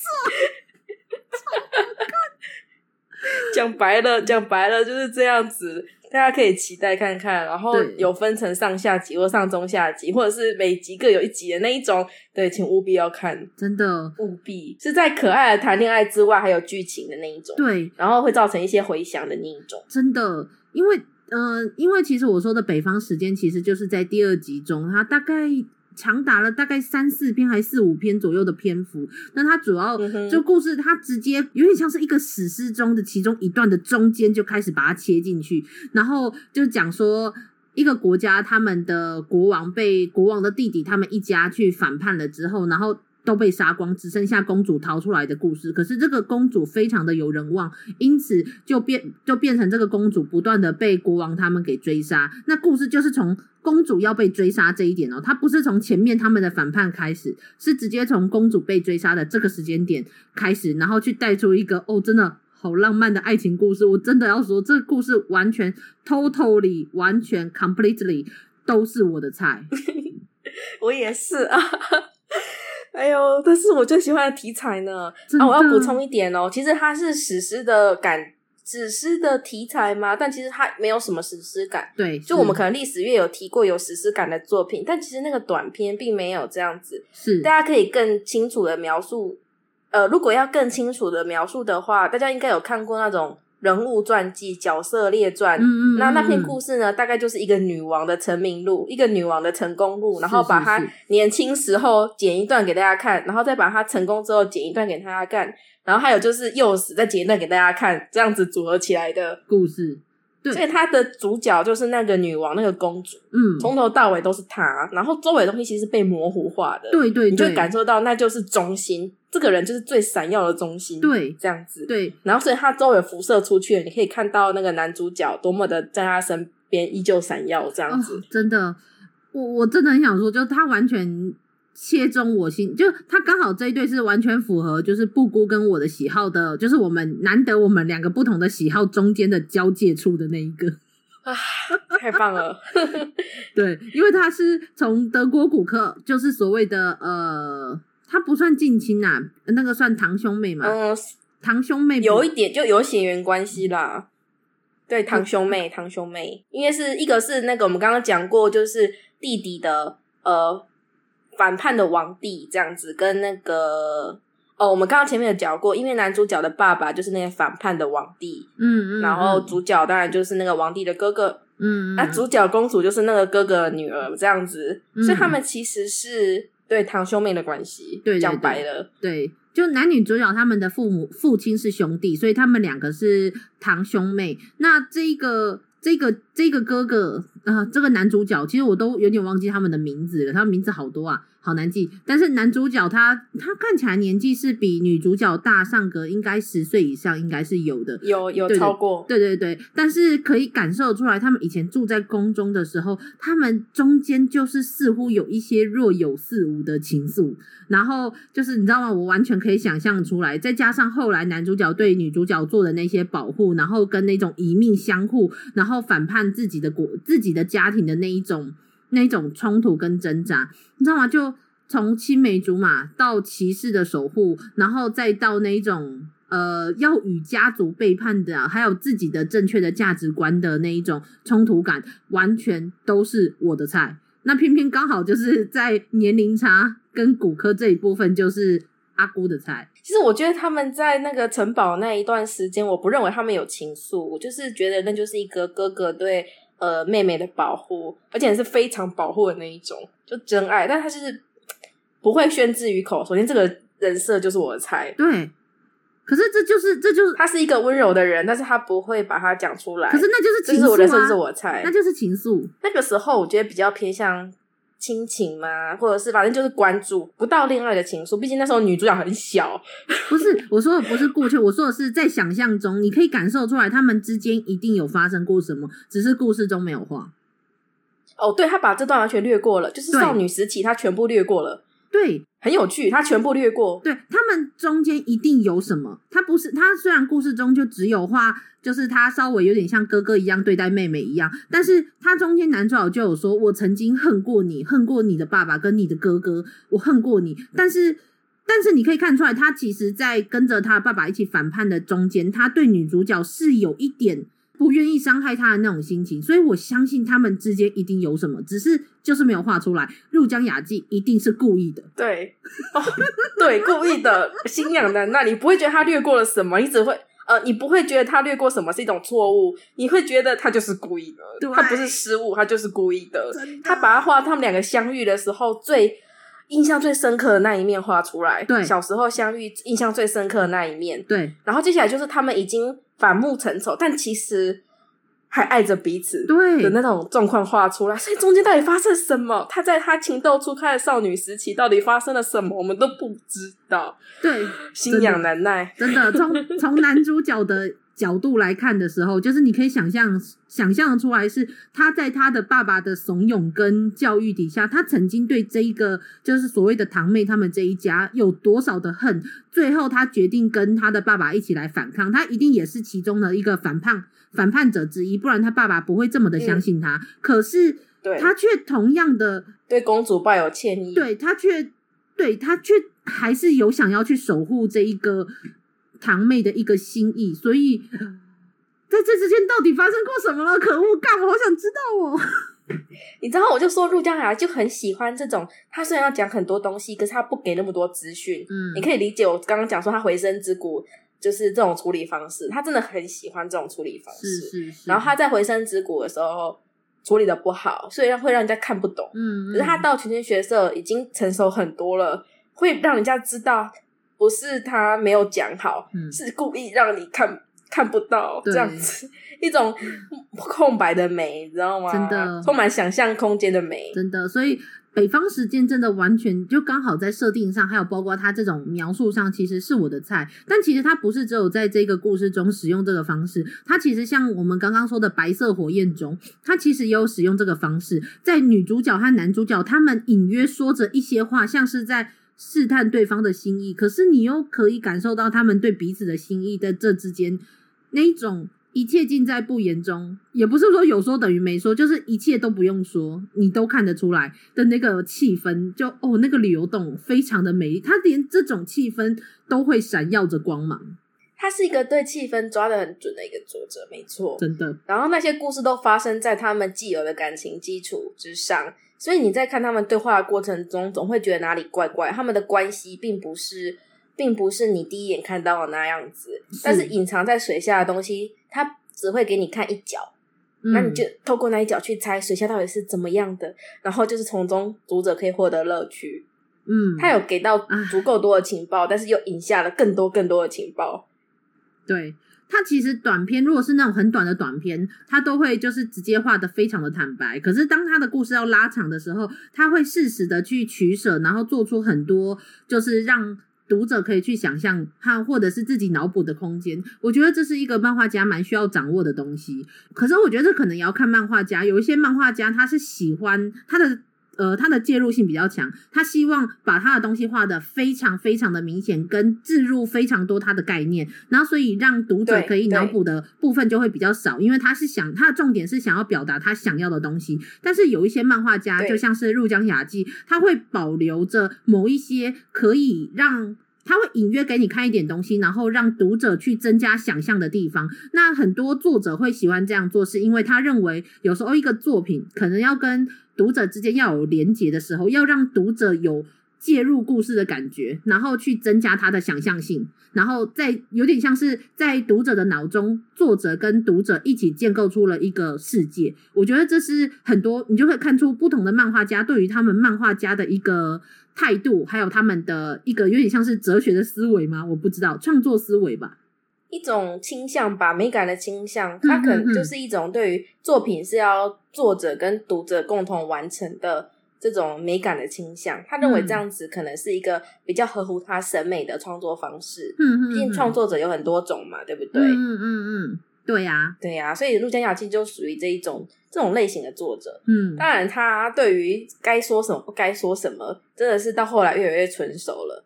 讲白了，讲白了就是这样子，大家可以期待看看。然后有分成上下集或上中下集，或者是每集各有一集的那一种，对，请务必要看，真的。务必。是在可爱的谈恋爱之外，还有剧情的那一种，对，然后会造成一些回响的那一种，真的，因为。嗯、呃，因为其实我说的北方时间，其实就是在第二集中，它大概长达了大概三四篇还是四五篇左右的篇幅。那它主要就故事，它直接有点像是一个史诗中的其中一段的中间就开始把它切进去，然后就讲说一个国家他们的国王被国王的弟弟他们一家去反叛了之后，然后。都被杀光，只剩下公主逃出来的故事。可是这个公主非常的有人望，因此就变就变成这个公主不断的被国王他们给追杀。那故事就是从公主要被追杀这一点哦，它不是从前面他们的反叛开始，是直接从公主被追杀的这个时间点开始，然后去带出一个哦，真的好浪漫的爱情故事。我真的要说，这个故事完全 totally 完全 completely 都是我的菜。我也是啊。哎呦！这是我最喜欢的题材呢。啊，我要补充一点哦，其实它是史诗的感，史诗的题材嘛，但其实它没有什么史诗感。对，就我们可能历史阅有提过有史诗感的作品，但其实那个短片并没有这样子。是，大家可以更清楚的描述。呃，如果要更清楚的描述的话，大家应该有看过那种。人物传记、角色列传，嗯嗯嗯，那那篇故事呢，大概就是一个女王的成名录，一个女王的成功录，然后把她年轻时候剪一段给大家看，然后再把她成功之后剪一段给大家看，然后还有就是幼时再剪一段给大家看，这样子组合起来的故事。对，所以他的主角就是那个女王，那个公主，嗯，从头到尾都是她，然后周围的东西其实是被模糊化的，对对对，你就感受到那就是中心。这个人就是最闪耀的中心，对，这样子，对。然后，所以他周围辐射出去，你可以看到那个男主角多么的在他身边依旧闪耀，这样子。哦、真的，我我真的很想说，就是他完全切中我心，就他刚好这一对是完全符合，就是布姑跟我的喜好的，就是我们难得我们两个不同的喜好中间的交界处的那一个 啊，太棒了。对，因为他是从德国骨科，就是所谓的呃。他不算近亲呐，那个算堂兄妹嘛？嗯，堂兄妹有一点就有血缘关系啦。对，堂兄妹，堂兄妹，因为是一个是那个我们刚刚讲过，就是弟弟的呃反叛的王帝这样子，跟那个哦，我们刚刚前面有讲过，因为男主角的爸爸就是那个反叛的王帝，嗯嗯，然后主角当然就是那个王帝的哥哥，嗯，那主角公主就是那个哥哥的女儿这样子，所以他们其实是。对堂兄妹的关系，对，讲白了，对，就男女主角他们的父母父亲是兄弟，所以他们两个是堂兄妹。那这个这个这个哥哥啊、呃，这个男主角，其实我都有点忘记他们的名字了，他们名字好多啊。好难记，但是男主角他他看起来年纪是比女主角大上个应该十岁以上，应该是有的，有有超过，对对对，但是可以感受出来，他们以前住在宫中的时候，他们中间就是似乎有一些若有似无的情愫，然后就是你知道吗？我完全可以想象出来，再加上后来男主角对女主角做的那些保护，然后跟那种一命相护，然后反叛自己的国、自己的家庭的那一种。那一种冲突跟挣扎，你知道吗？就从青梅竹马到骑士的守护，然后再到那一种呃要与家族背叛的，还有自己的正确的价值观的那一种冲突感，完全都是我的菜。那偏偏刚好就是在年龄差跟骨科这一部分，就是阿姑的菜。其实我觉得他们在那个城堡那一段时间，我不认为他们有情愫，我就是觉得那就是一个哥哥对呃妹妹的保护，而且是非常保护的那一种，就真爱。但他就是不会宣之于口。首先，这个人设就是我的菜。对。可是这就是这就是他是一个温柔的人，但是他不会把他讲出来。可是那就是情愫啊，这是我的人设，是我菜，那就是情愫。那个时候我觉得比较偏向亲情嘛，或者是反正就是关注，不到恋爱的情愫。毕竟那时候女主角很小。不是，我说的不是过去，我说的是在想象中，你可以感受出来他们之间一定有发生过什么，只是故事中没有画。哦，对，他把这段完全略过了，就是少女时期他全部略过了。对，很有趣，他全部略过。对，他们中间一定有什么，他不是他虽然故事中就只有画，就是他稍微有点像哥哥一样对待妹妹一样，但是他中间男主角就有说，我曾经恨过你，恨过你的爸爸跟你的哥哥，我恨过你。但是，但是你可以看出来，他其实在跟着他爸爸一起反叛的中间，他对女主角是有一点。不愿意伤害他的那种心情，所以我相信他们之间一定有什么，只是就是没有画出来。入江雅纪一定是故意的，对，哦，对，故意的，心痒难耐，你不会觉得他略过了什么，你只会呃，你不会觉得他略过什么是一种错误，你会觉得他就是故意的，对，他不是失误，他就是故意的。他把他画他们两个相遇的时候最印象最深刻的那一面画出来，对，小时候相遇印象最深刻的那一面，对，然后接下来就是他们已经。反目成仇，但其实还爱着彼此，对的那种状况画出来。所以中间到底发生什么？他在他情窦初开的少女时期，到底发生了什么？我们都不知道。对，心痒难耐，真的。从从男主角的角度来看的时候，就是你可以想象，想象的出来是他在他的爸爸的怂恿跟教育底下，他曾经对这一个就是所谓的堂妹他们这一家有多少的恨，最后他决定跟他的爸爸一起来反抗，他一定也是其中的一个反叛反叛者之一，不然他爸爸不会这么的相信他。嗯、可是，他却同样的对公主抱有歉意，对他却对他却还是有想要去守护这一个。堂妹的一个心意，所以在这之间到底发生过什么了？可恶，干！我好想知道哦。你知道，我就说陆江雅就很喜欢这种，他虽然要讲很多东西，可是他不给那么多资讯。嗯，你可以理解我刚刚讲说他回声之谷就是这种处理方式，他真的很喜欢这种处理方式。是是是。然后他在回声之谷的时候处理的不好，所以让会让人家看不懂。嗯，嗯。可是他到群星学社已经成熟很多了，会让人家知道。不是他没有讲好，嗯，是故意让你看看不到这样子一种空白的美，你知道吗？真的充满想象空间的美，真的。所以北方时间真的完全就刚好在设定上，还有包括他这种描述上，其实是我的菜。但其实他不是只有在这个故事中使用这个方式，他其实像我们刚刚说的《白色火焰》中，他其实也有使用这个方式，在女主角和男主角他们隐约说着一些话，像是在。试探对方的心意，可是你又可以感受到他们对彼此的心意，在这之间那一种一切尽在不言中，也不是说有说等于没说，就是一切都不用说，你都看得出来的那个气氛，就哦那个流动非常的美丽，他连这种气氛都会闪耀着光芒。他是一个对气氛抓得很准的一个作者，没错，真的。然后那些故事都发生在他们既有的感情基础之上。所以你在看他们对话的过程中，总会觉得哪里怪怪。他们的关系并不是，并不是你第一眼看到的那样子，是，但是隐藏在水下的东西，它只会给你看一角，嗯，那你就透过那一角去猜水下到底是怎么样的，然后就是从中读者可以获得乐趣。嗯，他有给到足够多的情报，但是又引下了更多更多的情报。对。他其实短篇，如果是那种很短的短篇，他都会就是直接画得非常的坦白。可是当他的故事要拉长的时候，他会适时的去取舍，然后做出很多就是让读者可以去想象和或者是自己脑补的空间。我觉得这是一个漫画家蛮需要掌握的东西。可是我觉得这可能也要看漫画家，有一些漫画家他是喜欢他的呃，他的介入性比较强，他希望把他的东西画的非常非常的明显，跟置入非常多他的概念，然后所以让读者可以脑补的部分就会比较少，因为他是想他的重点是想要表达他想要的东西。但是有一些漫画家，就像是入江雅纪，他会保留着某一些可以让。他会隐约给你看一点东西，然后让读者去增加想象的地方。那很多作者会喜欢这样做，是因为他认为有时候一个作品可能要跟读者之间要有连结的时候，要让读者有介入故事的感觉，然后去增加他的想象性，然后再有点像是在读者的脑中，作者跟读者一起建构出了一个世界。我觉得这是很多你就会看出不同的漫画家对于他们漫画家的一个。态度，还有他们的一个有点像是哲学的思维吗？我不知道，创作思维吧，一种倾向吧，美感的倾向，它可能就是一种对于作品是要作者跟读者共同完成的这种美感的倾向。他认为这样子可能是一个比较合乎他审美的创作方式。嗯嗯，毕竟创作者有很多种嘛，对不对？嗯嗯嗯。对呀，对呀，所以陆江雅纪就属于这一种这种类型的作者。嗯，当然他对于该说什么不该说什么，真的是到后来越来越成熟了。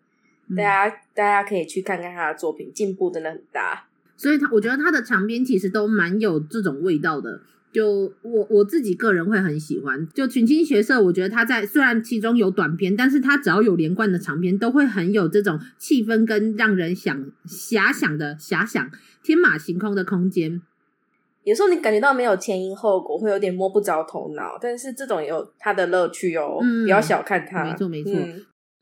嗯、大家大家可以去看看他的作品，进步真的很大。所以他我觉得他的长篇其实都蛮有这种味道的。就我我自己个人会很喜欢。就群青学社，我觉得他在虽然其中有短篇，但是他只要有连贯的长篇，都会很有这种气氛跟让人想遐想的遐想。天马行空的空间，有时候你感觉到没有前因后果，会有点摸不着头脑。但是这种也有它的乐趣哦，嗯、不要小看它。没错没错。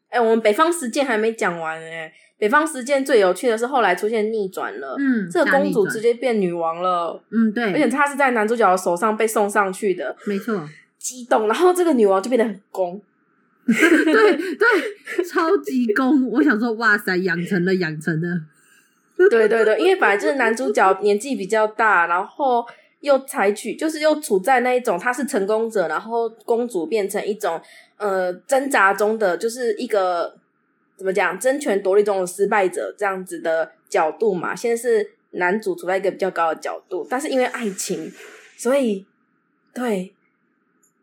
哎、我们北方实践还没讲完哎。北方实践最有趣的是后来出现逆转了，嗯，这个公主直接变女王了，嗯对，而且她是在男主角的手上被送上去的，没错。激动，然后这个女王就变得很攻，对对，超级攻。我想说，哇塞，养成了养成了。对对对，因为本来就是男主角年纪比较大，然后又采取就是又处在那一种他是成功者，然后公主变成一种呃挣扎中的，就是一个怎么讲争权夺利中的失败者这样子的角度嘛。现在是男主处在一个比较高的角度，但是因为爱情，所以对。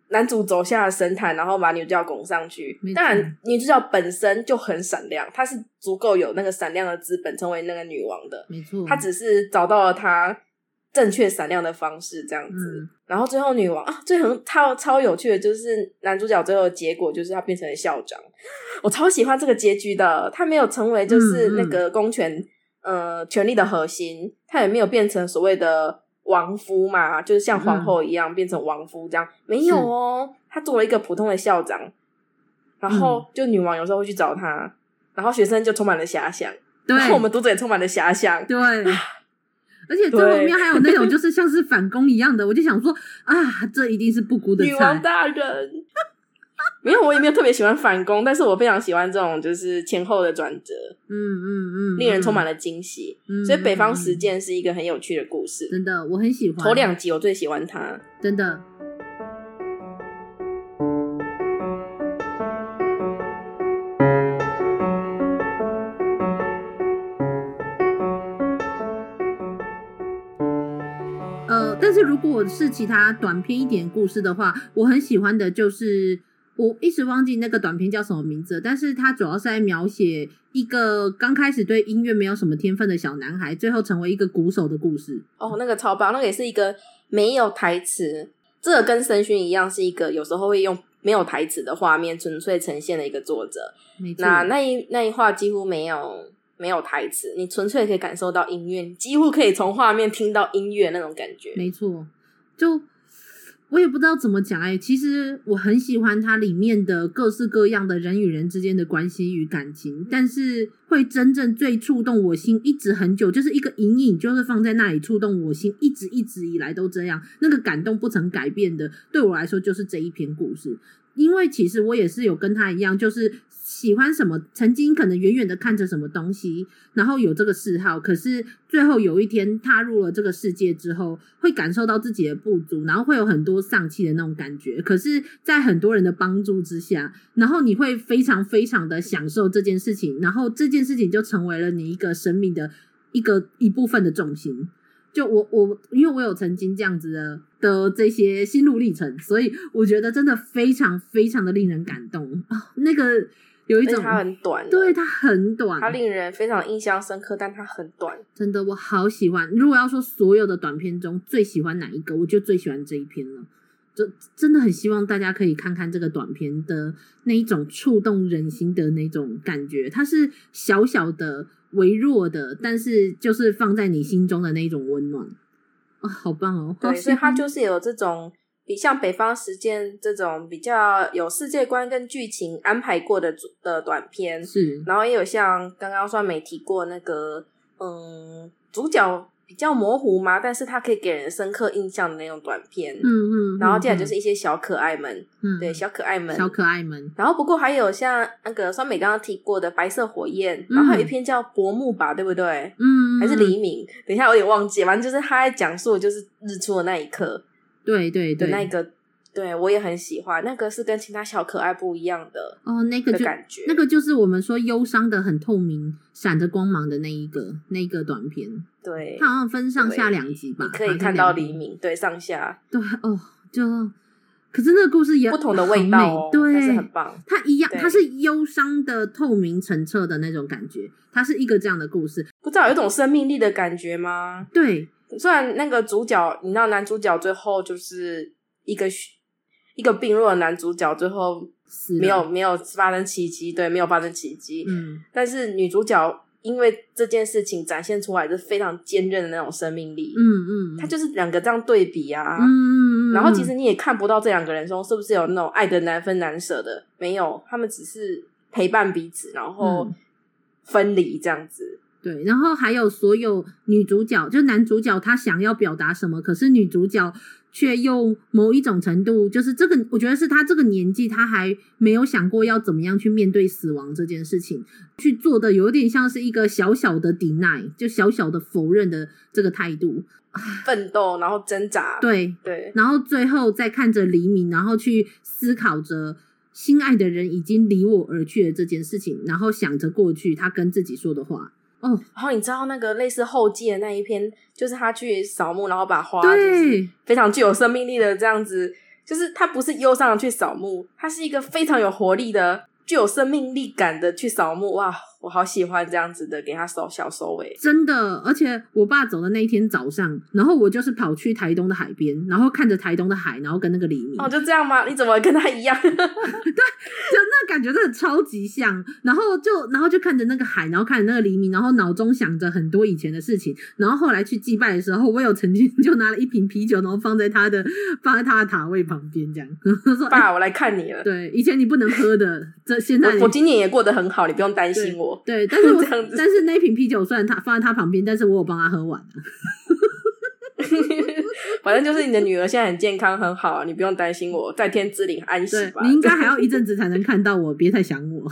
男主走下了神坛，然后把女主角拱上去。当然，女主角本身就很闪亮，她是足够有那个闪亮的资本，成为那个女王的。没错，她只是找到了她正确闪亮的方式，这样子。嗯、然后最后女王啊，最很超超有趣的，就是男主角最后的结果就是他变成了校长。我超喜欢这个结局的，他没有成为就是那个公权、嗯、呃权力的核心，他也没有变成所谓的。王夫嘛，就是像皇后一样、嗯、变成王夫这样，没有哦，他做了一个普通的校长，然后就女王有时候会去找他，然后学生就充满了遐想，对然后我们读者也充满了遐想，对，而且最后面还有那种就是像是反攻一样的，我就想说啊，这一定是不孤的女王大人。没有，我也没有特别喜欢反攻，但是我非常喜欢这种就是前后的转折，嗯嗯嗯，令人充满了惊喜。嗯、所以北方实践是一个很有趣的故事，真的，我很喜欢。头两集我最喜欢它，真的。但是如果是其他短篇一点故事的话，我很喜欢的就是。我一时忘记那个短片叫什么名字，但是它主要是在描写一个刚开始对音乐没有什么天分的小男孩，最后成为一个鼓手的故事。哦，那个超棒，那个也是一个没有台词，这个跟神勋一样，是一个有时候会用没有台词的画面纯粹呈现的一个作者。那那一那一画几乎没有没有台词，你纯粹可以感受到音乐，几乎可以从画面听到音乐那种感觉。没错，就。我也不知道怎么讲哎，其实我很喜欢它里面的各式各样的人与人之间的关系与感情，但是会真正最触动我心，一直很久，就是一个隐隐，就是放在那里触动我心，一直一直以来都这样，那个感动不曾改变的，对我来说就是这一篇故事。因为其实我也是有跟他一样，就是喜欢什么，曾经可能远远的看着什么东西，然后有这个嗜好，可是最后有一天踏入了这个世界之后，会感受到自己的不足，然后会有很多丧气的那种感觉。可是，在很多人的帮助之下，然后你会非常非常的享受这件事情，然后这件事情就成为了你一个生命的一个一部分的重心。就我我，因为我有曾经这样子的的这些心路历程，所以我觉得真的非常非常的令人感动！那个有一种它很短，对，它很短，它令人非常印象深刻，但它很短，真的我好喜欢。如果要说所有的短片中最喜欢哪一个，我就最喜欢这一篇了。就真的很希望大家可以看看这个短片的那一种触动人心的那种感觉，它是小小的、微弱的，但是就是放在你心中的那一种温暖啊、哦，好棒哦！对，所以它就是有这种比像《北方时间》这种比较有世界观跟剧情安排过的的短片，是，然后也有像刚刚算没提过那个，嗯，主角。比较模糊嘛，但是它可以给人深刻印象的那种短片，嗯嗯，然后接下来就是一些小可爱们，嗯，对，小可爱们，小可爱们。然后不过还有像那个酸美刚刚提过的《白色火焰》，然后还有一篇叫《薄暮》吧，对不对？嗯，还是黎明？等一下，我有点忘记，反正就是他在讲述就是日出的那一刻，对对对，那个。对，我也很喜欢那个，是跟其他小可爱不一样的哦。那个就感觉，那个就是我们说忧伤的很透明，闪着光芒的那一个那个短片。对，它好像分上下两集吧，你可以看到黎明。对，上下对哦，就可是那个故事也不同的味道哦，对，但是很棒。它一样，它是忧伤的透明澄澈的那种感觉，它是一个这样的故事，不知道有一种生命力的感觉吗？对，虽然那个主角，你知道男主角最后就是一个。一个病弱的男主角最后没有没有发生奇迹，对，没有发生奇迹。嗯，但是女主角因为这件事情展现出来是非常坚韧的那种生命力。嗯嗯，她就是两个这样对比啊。嗯嗯嗯。然后其实你也看不到这两个人中是不是有那种爱的难分难舍的，没有，他们只是陪伴彼此，然后分离这样子。对，然后还有所有女主角，就男主角他想要表达什么，可是女主角。却用某一种程度，就是这个，我觉得是他这个年纪，他还没有想过要怎么样去面对死亡这件事情，去做的有点像是一个小小的 deny，就小小的否认的这个态度，奋斗，然后挣扎，对对，然后最后再看着黎明，然后去思考着心爱的人已经离我而去的这件事情，然后想着过去他跟自己说的话。嗯，然后你知道那个类似后记的那一篇，就是他去扫墓，然后把花，就是，非常具有生命力的这样子，就是他不是忧伤的去扫墓，他是一个非常有活力的。具有生命力感的去扫墓，哇，我好喜欢这样子的，给他收小收尾，真的。而且我爸走的那一天早上，然后我就是跑去台东的海边，然后看着台东的海，然后跟那个黎明。哦，就这样吗？你怎么跟他一样？对，就那感觉真的超级像。然后就，然后就看着那个海，然后看着那个黎明，然后脑中想着很多以前的事情。然后后来去祭拜的时候，我有曾经 就拿了一瓶啤酒，然后放在他的放在他的塔位旁边，这样 说：“爸，我来看你了。”对，以前你不能喝的。这现在我，我今年也过得很好，你不用担心我。对，对，但是我但是那瓶啤酒虽然他放在他旁边，但是我有帮他喝完了。反正就是你的女儿现在很健康很好，你不用担心我，在天之灵安息吧。你应该还要一阵子才能看到我，别太想我。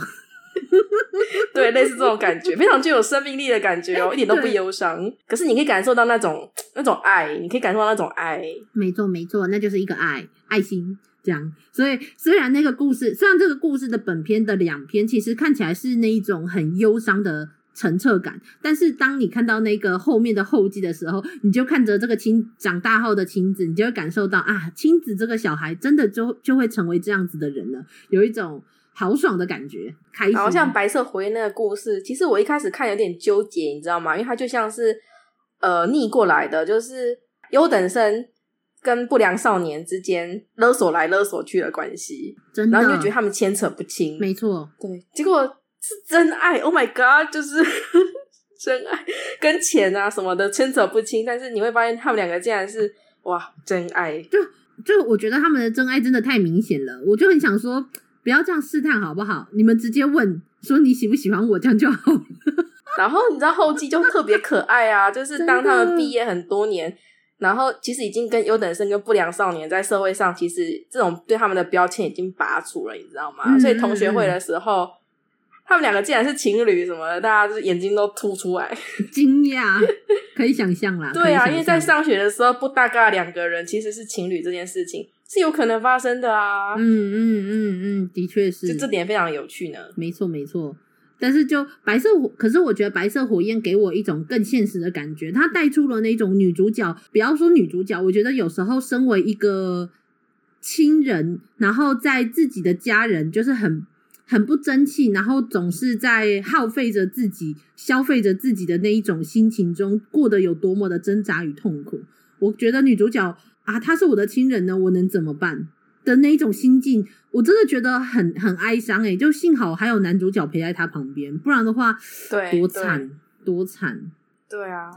对，类似这种感觉，非常具有生命力的感觉哦，一点都不忧伤。可是你可以感受到那种那种爱，你可以感受到那种爱。没错，没错，那就是一个爱，爱心。这样，所以虽然那个故事，虽然这个故事的本篇的两篇，其实看起来是那一种很忧伤的澄澈感，但是当你看到那个后面的后记的时候，你就看着这个亲长大后的亲子，你就会感受到啊，亲子这个小孩真的就就会成为这样子的人了，有一种豪爽的感觉。开心。好像白色火焰那个故事，其实我一开始看有点纠结，你知道吗？因为它就像是呃逆过来的，就是优等生。跟不良少年之间勒索来勒索去的关系，真的，然后你就觉得他们牵扯不清，没错，对，结果是真爱，Oh my God，就是 真爱，跟钱啊什么的牵扯不清，但是你会发现他们两个竟然是哇真爱，就就我觉得他们的真爱真的太明显了，我就很想说不要这样试探好不好？你们直接问说你喜不喜欢我，这样就好了。然后你知道后记就特别可爱啊，就是当他们毕业很多年。然后其实已经跟优等生跟不良少年在社会上，其实这种对他们的标签已经拔除了，你知道吗？嗯、所以同学会的时候，他们两个竟然是情侣什么的，大家就是眼睛都凸出来，惊讶，可以想象啦。对啊，因为在上学的时候不大概两个人其实是情侣这件事情是有可能发生的啊。嗯嗯嗯嗯，的确是，就这点非常有趣呢。没错没错。但是就白色火，可是我觉得白色火焰给我一种更现实的感觉，它带出了那种女主角，不要说女主角，我觉得有时候身为一个亲人，然后在自己的家人就是很很不争气，然后总是在耗费着自己、消费着自己的那一种心情中，过得有多么的挣扎与痛苦。我觉得女主角啊，她是我的亲人呢，我能怎么办？的那一种心境，我真的觉得很很哀伤诶、欸，就幸好还有男主角陪在他旁边，不然的话，对，多惨多惨。对啊，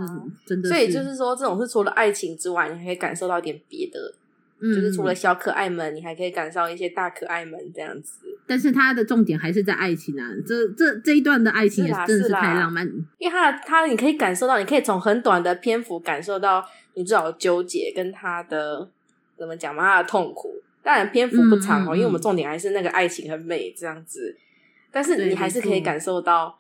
真的。所以就是说，这种是除了爱情之外，你还可以感受到一点别的，嗯，就是除了小可爱们，你还可以感受一些大可爱们这样子。但是他的重点还是在爱情啊，这这这一段的爱情也真的是太浪漫，因为他他你可以感受到，你可以从很短的篇幅感受到女主角纠结跟他的怎么讲嘛，他的痛苦。当然篇幅不长哦，因为我们重点还是那个爱情很美这样子，但是你还是可以感受到，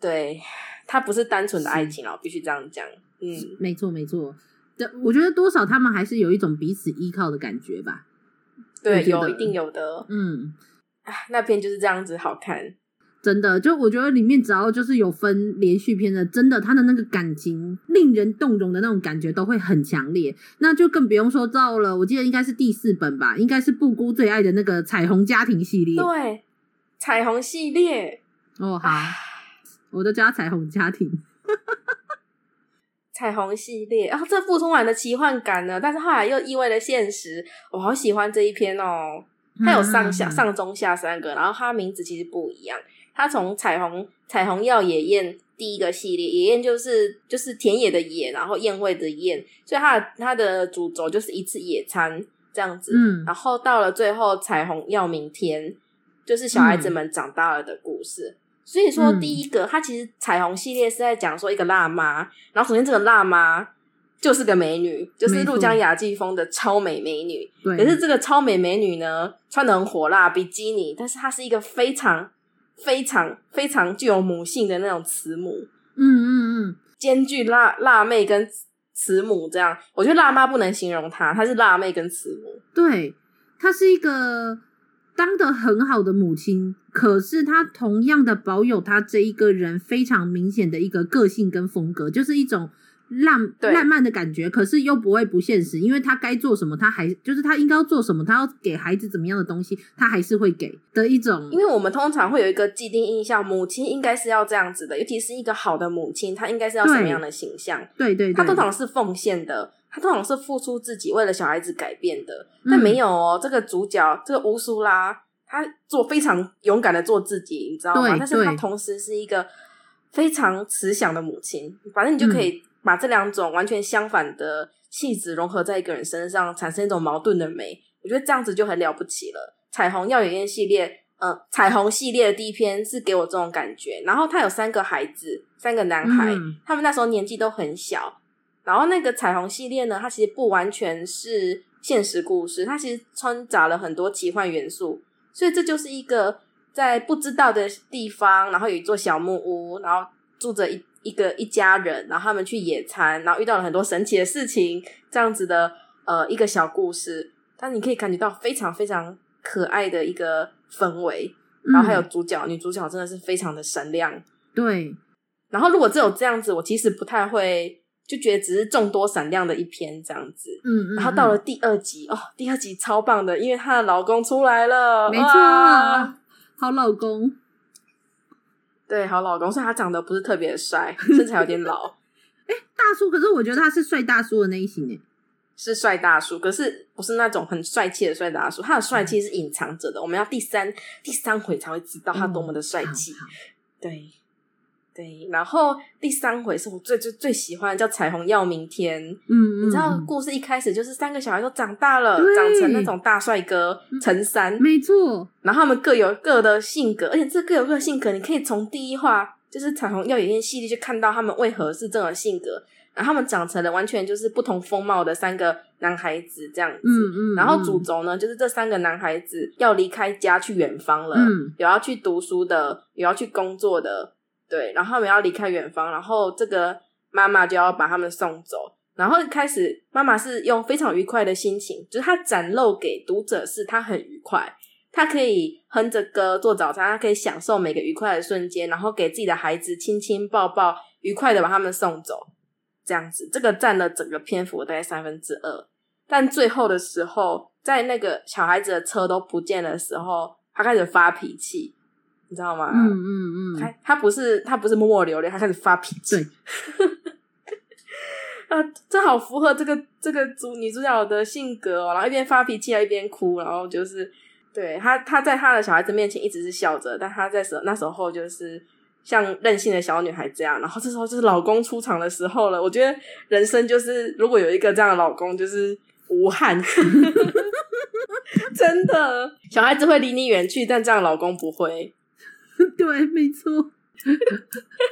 对，它不是单纯的爱情哦，必须这样讲。嗯，没错没错，这我觉得多少他们还是有一种彼此依靠的感觉吧。对，有一定有的。嗯，那篇就是这样子好看。真的，就我觉得里面只要就是有分连续篇的，真的他的那个感情令人动容的那种感觉都会很强烈。那就更不用说到了，我记得应该是第四本吧，应该是布姑最爱的那个彩虹家庭系列。对，彩虹系列。哦，好，我都叫他彩虹家庭。彩虹系列，然后这部充满了奇幻感呢，但是后来又意味了现实。我好喜欢这一篇哦，它有上下、嗯、上中下三个，然后它名字其实不一样。他从彩虹彩虹要野宴第一个系列，野宴就是就是田野的野，然后宴会的宴，所以他的他的主轴就是一次野餐这样子。嗯，然后到了最后彩虹要明天，就是小孩子们长大了的故事。嗯、所以说第一个，他其实彩虹系列是在讲说一个辣妈，然后首先这个辣妈就是个美女，就是入江雅纪风的超美美女。对，可是这个超美美女呢，穿的很火辣比基尼，但是她是一个非常。非常非常具有母性的那种慈母，嗯嗯嗯，兼具辣辣妹跟慈母这样，我觉得辣妈不能形容她，她是辣妹跟慈母。对，她是一个当得很好的母亲，可是她同样的保有她这一个人非常明显的一个个性跟风格，就是一种。浪浪漫的感觉，可是又不会不现实，因为他该做什么，他还就是他应该要做什么，他要给孩子怎么样的东西，他还是会给的一种。因为我们通常会有一个既定印象，母亲应该是要这样子的，尤其是一个好的母亲，她应该是要什么样的形象？对对对，她通常是奉献的，她通常是付出自己，为了小孩子改变的。但没有哦，这个主角这个乌苏拉，她做非常勇敢的做自己，你知道吗？但是她同时是一个非常慈祥的母亲，反正你就可以。把这两种完全相反的气质融合在一个人身上，产生一种矛盾的美，我觉得这样子就很了不起了。彩虹耀眼宴系列，呃，彩虹系列的第一篇是给我这种感觉。然后他有三个孩子，三个男孩，嗯、他们那时候年纪都很小。然后那个彩虹系列呢，它其实不完全是现实故事，它其实掺杂了很多奇幻元素。所以这就是一个在不知道的地方，然后有一座小木屋，然后住着一。一个一家人，然后他们去野餐，然后遇到了很多神奇的事情，这样子的呃一个小故事，但你可以感觉到非常非常可爱的一个氛围，然后还有主角、嗯、女主角真的是非常的闪亮，对。然后如果只有这样子，我其实不太会就觉得只是众多闪亮的一篇这样子，嗯嗯。然后到了第二集哦，第二集超棒的，因为她的老公出来了，没错，好老公。对，好老公，所以他长得不是特别帅，身材有点老。哎，大叔，可是我觉得他是帅大叔的类型诶，是帅大叔，可是不是那种很帅气的帅大叔，他的帅气是隐藏着的，我们要第三第三回才会知道他多么的帅气。嗯，对。对，然后第三回是我最最最喜欢的，叫《彩虹要明天》。嗯，你知道故事一开始就是三个小孩都长大了，长成那种大帅哥，陈三。没错。然后他们各有各的性格，而且这各有各的性格，你可以从第一话就是《彩虹要野宴》系列就看到他们为何是这种性格。然后他们长成了完全就是不同风貌的三个男孩子，这样子。嗯嗯。然后主轴呢，就是这三个男孩子要离开家去远方了，嗯，有要去读书的，有要去工作的。对，然后他们要离开远方，然后这个妈妈就要把他们送走。然后开始，妈妈是用非常愉快的心情，就是她展露给读者是她很愉快，她可以哼着歌做早餐，她可以享受每个愉快的瞬间，然后给自己的孩子亲亲抱抱，愉快的把他们送走，这样子，这个占了整个篇幅大概三分之二。但最后的时候，在那个小孩子的车都不见的时候，他开始发脾气，你知道吗？嗯嗯嗯，他他不是他不是默默流泪，他开始发脾气。对，啊，这好符合这个这个主女主角的性格哦。然后一边发脾气，一边哭，然后就是对他他在他的小孩子面前一直是笑着，但他在时那时候就是像任性的小女孩这样。然后这时候就是老公出场的时候了。我觉得人生就是如果有一个这样的老公，就是。无憾，真的，小孩子会离你远去，但这样老公不会。对，没错，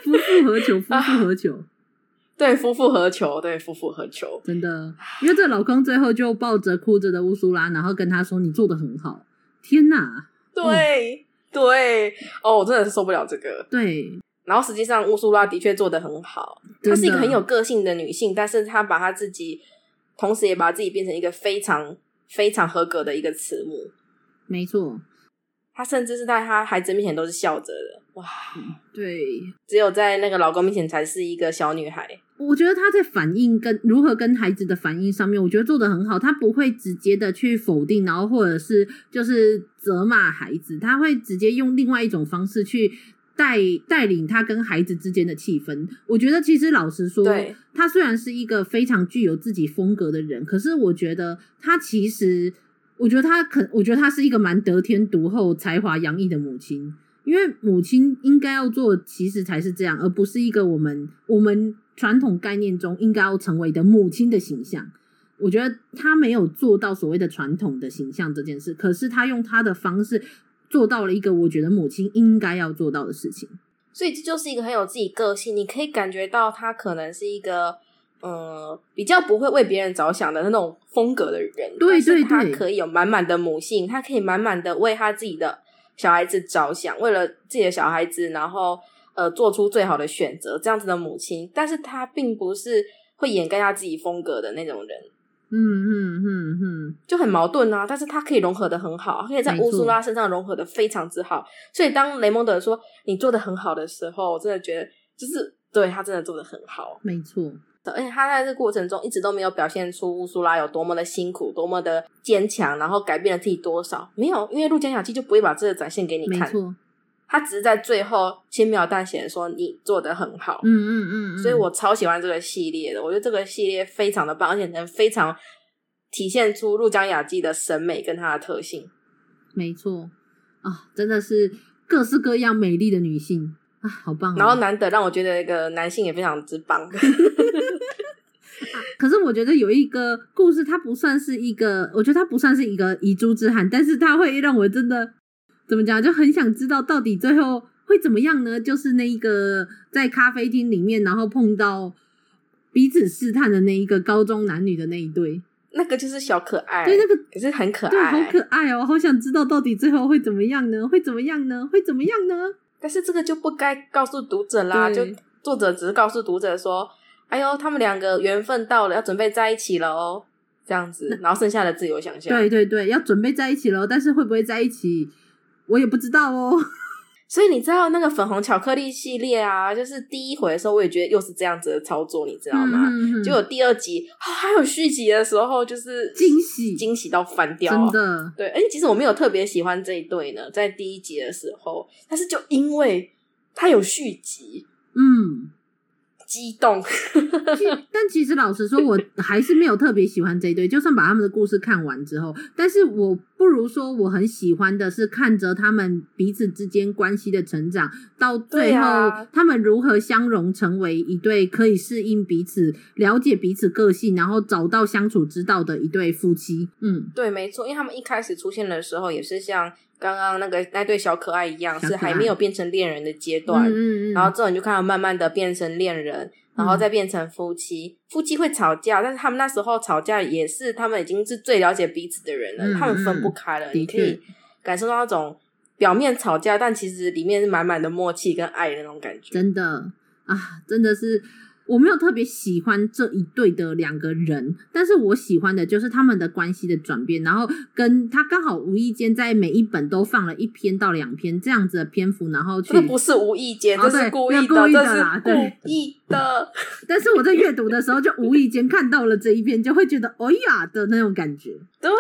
夫复何求？夫复何求？对，夫复何求？对，夫复何求？真的，因为这老公最后就抱着哭着的乌苏拉，然后跟他说：“你做的很好。”天哪！对、哦、对，哦，我真的是受不了这个。对，然后实际上乌苏拉的确做得很好，她是一个很有个性的女性，但是她把她自己。同时，也把自己变成一个非常非常合格的一个慈母。没错，她甚至是在她孩子面前都是笑着的。哇，对，只有在那个老公面前才是一个小女孩。我觉得她在反应跟如何跟孩子的反应上面，我觉得做的很好。她不会直接的去否定，然后或者是就是责骂孩子，她会直接用另外一种方式去。带带领他跟孩子之间的气氛，我觉得其实老实说，对他虽然是一个非常具有自己风格的人，可是我觉得他其实，我觉得她可，我觉得她是一个蛮得天独厚、才华洋溢的母亲。因为母亲应该要做，其实才是这样，而不是一个我们我们传统概念中应该要成为的母亲的形象。我觉得她没有做到所谓的传统的形象这件事，可是她用她的方式。做到了一个我觉得母亲应该要做到的事情，所以这就是一个很有自己个性。你可以感觉到她可能是一个，呃，比较不会为别人着想的那种风格的人。对对对，他可以有满满的母性，他可以满满的为他自己的小孩子着想，为了自己的小孩子，然后呃做出最好的选择，这样子的母亲。但是他并不是会掩盖他自己风格的那种人。嗯嗯嗯嗯，就很矛盾啊！但是他可以融合的很好，可以在乌苏拉身上融合的非常之好。所以当雷蒙德说你做的很好的时候，我真的觉得就是对他真的做的很好。没错，而且他在这过程中一直都没有表现出乌苏拉有多么的辛苦，多么的坚强，然后改变了自己多少。没有，因为入江雅纪就不会把这个展现给你看。没错，他只是在最后轻描淡写的说你做的很好。嗯嗯嗯，嗯，所以我超喜欢这个系列的，我觉得这个系列非常的棒，而且能非常。体现出入江雅纪的审美跟她的特性，没错啊，真的是各式各样美丽的女性啊，好棒！然后难得让我觉得一个男性也非常之棒。啊、可是我觉得有一个故事，它不算是一个，我觉得它不算是一个遗珠之憾，但是它会让我真的怎么讲，就很想知道到底最后会怎么样呢？就是那一个在咖啡厅里面，然后碰到彼此试探的那一个高中男女的那一对。那个就是小可爱，对，那个也是很可爱，对，好可爱哦！好想知道到底最后会怎么样呢？会怎么样呢？会怎么样呢？但是这个就不该告诉读者啦，就作者只是告诉读者说：“哎呦，他们两个缘分到了，要准备在一起了哦。”这样子，然后剩下的自由想象。对对对，要准备在一起了，但是会不会在一起，我也不知道哦。所以你知道那个粉红巧克力系列啊，就是第一回的时候，我也觉得又是这样子的操作，你知道吗？嗯、结果第二集、哦、还有续集的时候，就是惊喜，惊喜到翻掉，真的。对，而且其实我没有特别喜欢这一对呢，在第一集的时候，但是就因为它有续集，嗯。激动，但其实老实说，我还是没有特别喜欢这一对。就算把他们的故事看完之后，但是我不如说我很喜欢的是看着他们彼此之间关系的成长，到最后他们如何相融成为一对可以适应彼此、了解彼此个性，然后找到相处之道的一对夫妻。嗯，对，没错，因为他们一开始出现的时候也是像。刚刚那个那对小可爱一样，是还没有变成恋人的阶段，嗯嗯嗯，然后这种就看到慢慢的变成恋人，然后再变成夫妻。嗯、夫妻会吵架，但是他们那时候吵架也是他们已经是最了解彼此的人了，他们分不开了。你可以感受到那种表面吵架，但其实里面是满满的默契跟爱的那种感觉。真的啊，真的是。我没有特别喜欢这一对的两个人，但是我喜欢的就是他们的关系的转变，然后跟他刚好无意间在每一本都放了一篇到两篇这样子的篇幅，然后去，这不是无意间，这是故意的，故意的啦，对，故意的。但是我在阅读的时候就无意间看到了这一篇，就会觉得哎呀的那种感觉，对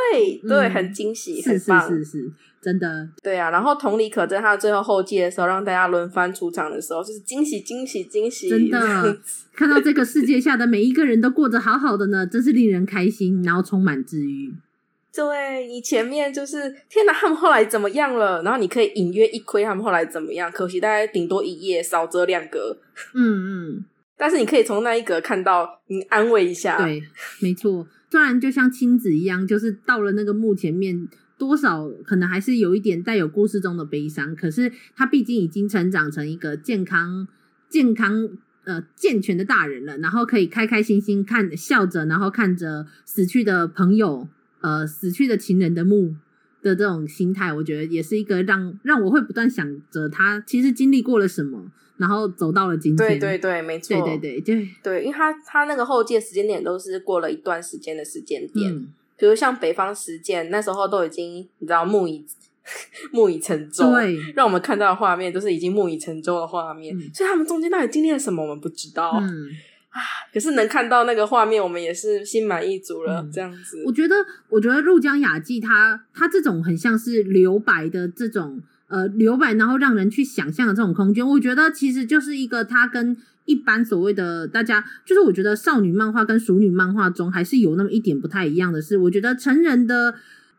对，很惊喜，是是是是。真的，对啊，然后同理可证，他最后后记的时候，让大家轮番出场的时候，就是惊喜惊喜惊喜。真的，看到这个世界下的每一个人都过得好好的呢，真是令人开心，然后充满治愈。对，你前面就是天哪，他们后来怎么样了？然后你可以隐约一窥他们后来怎么样，可惜大概顶多一页，少则两格。嗯嗯，但是你可以从那一格看到，你安慰一下。对，没错，虽然就像亲子一样，就是到了那个墓前面。多少可能还是有一点带有故事中的悲伤，可是他毕竟已经成长成一个健康、健康呃健全的大人了，然后可以开开心心看笑着，然后看着死去的朋友呃死去的情人的墓的这种心态，我觉得也是一个让让我会不断想着他其实经历过了什么，然后走到了今天。对对对，没错，对对对对对，因为他他那个后界时间点都是过了一段时间的时间点。嗯比如像北方实践，那时候都已经你知道木已 木已成舟，对，让我们看到的画面都是已经木已成舟的画面，嗯，所以他们中间到底经历了什么，我们不知道。嗯啊，可是能看到那个画面，我们也是心满意足了。嗯，这样子，我觉得，我觉得入江雅纪它它这种很像是留白的这种呃留白，然后让人去想象的这种空间，我觉得其实就是一个它跟。一般所谓的大家，就是我觉得少女漫画跟熟女漫画中还是有那么一点不太一样的是，我觉得成人的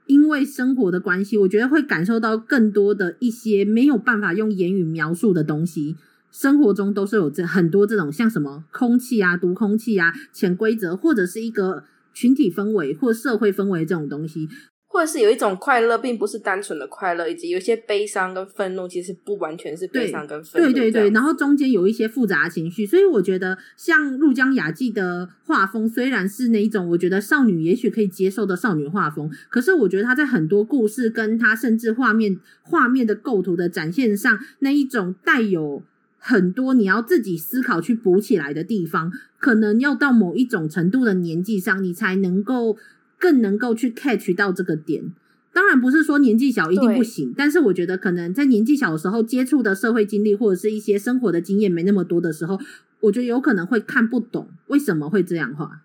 因为生活的关系，我觉得会感受到更多的一些没有办法用言语描述的东西。生活中都是有这很多这种像什么空气啊、毒空气啊、潜规则，或者是一个群体氛围或社会氛围这种东西。或者是有一种快乐，并不是单纯的快乐，以及有一些悲伤跟愤怒，其实不完全是悲伤跟愤怒。对对对对，然后中间有一些复杂的情绪，所以我觉得像入江雅纪的画风，虽然是那一种我觉得少女也许可以接受的少女画风，可是我觉得他在很多故事跟他甚至画面画面的构图的展现上，那一种带有很多你要自己思考去补起来的地方，可能要到某一种程度的年纪上，你才能够。更能够去 catch 到这个点，当然不是说年纪小一定不行，但是我觉得可能在年纪小的时候接触的社会经历或者是一些生活的经验没那么多的时候，我觉得有可能会看不懂为什么会这样画。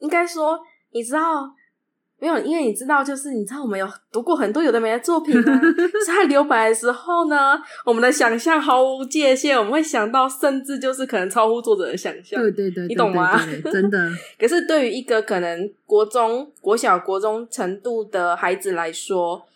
应该说，你知道。没有，因为你知道，就是你知道，我们有读过很多有的没的作品啊。在留白的时候呢，我们的想象毫无界限，我们会想到，甚至就是可能超乎作者的想象。对对对，你懂吗？真的。可是对于一个可能国中、国小、国中程度的孩子来说，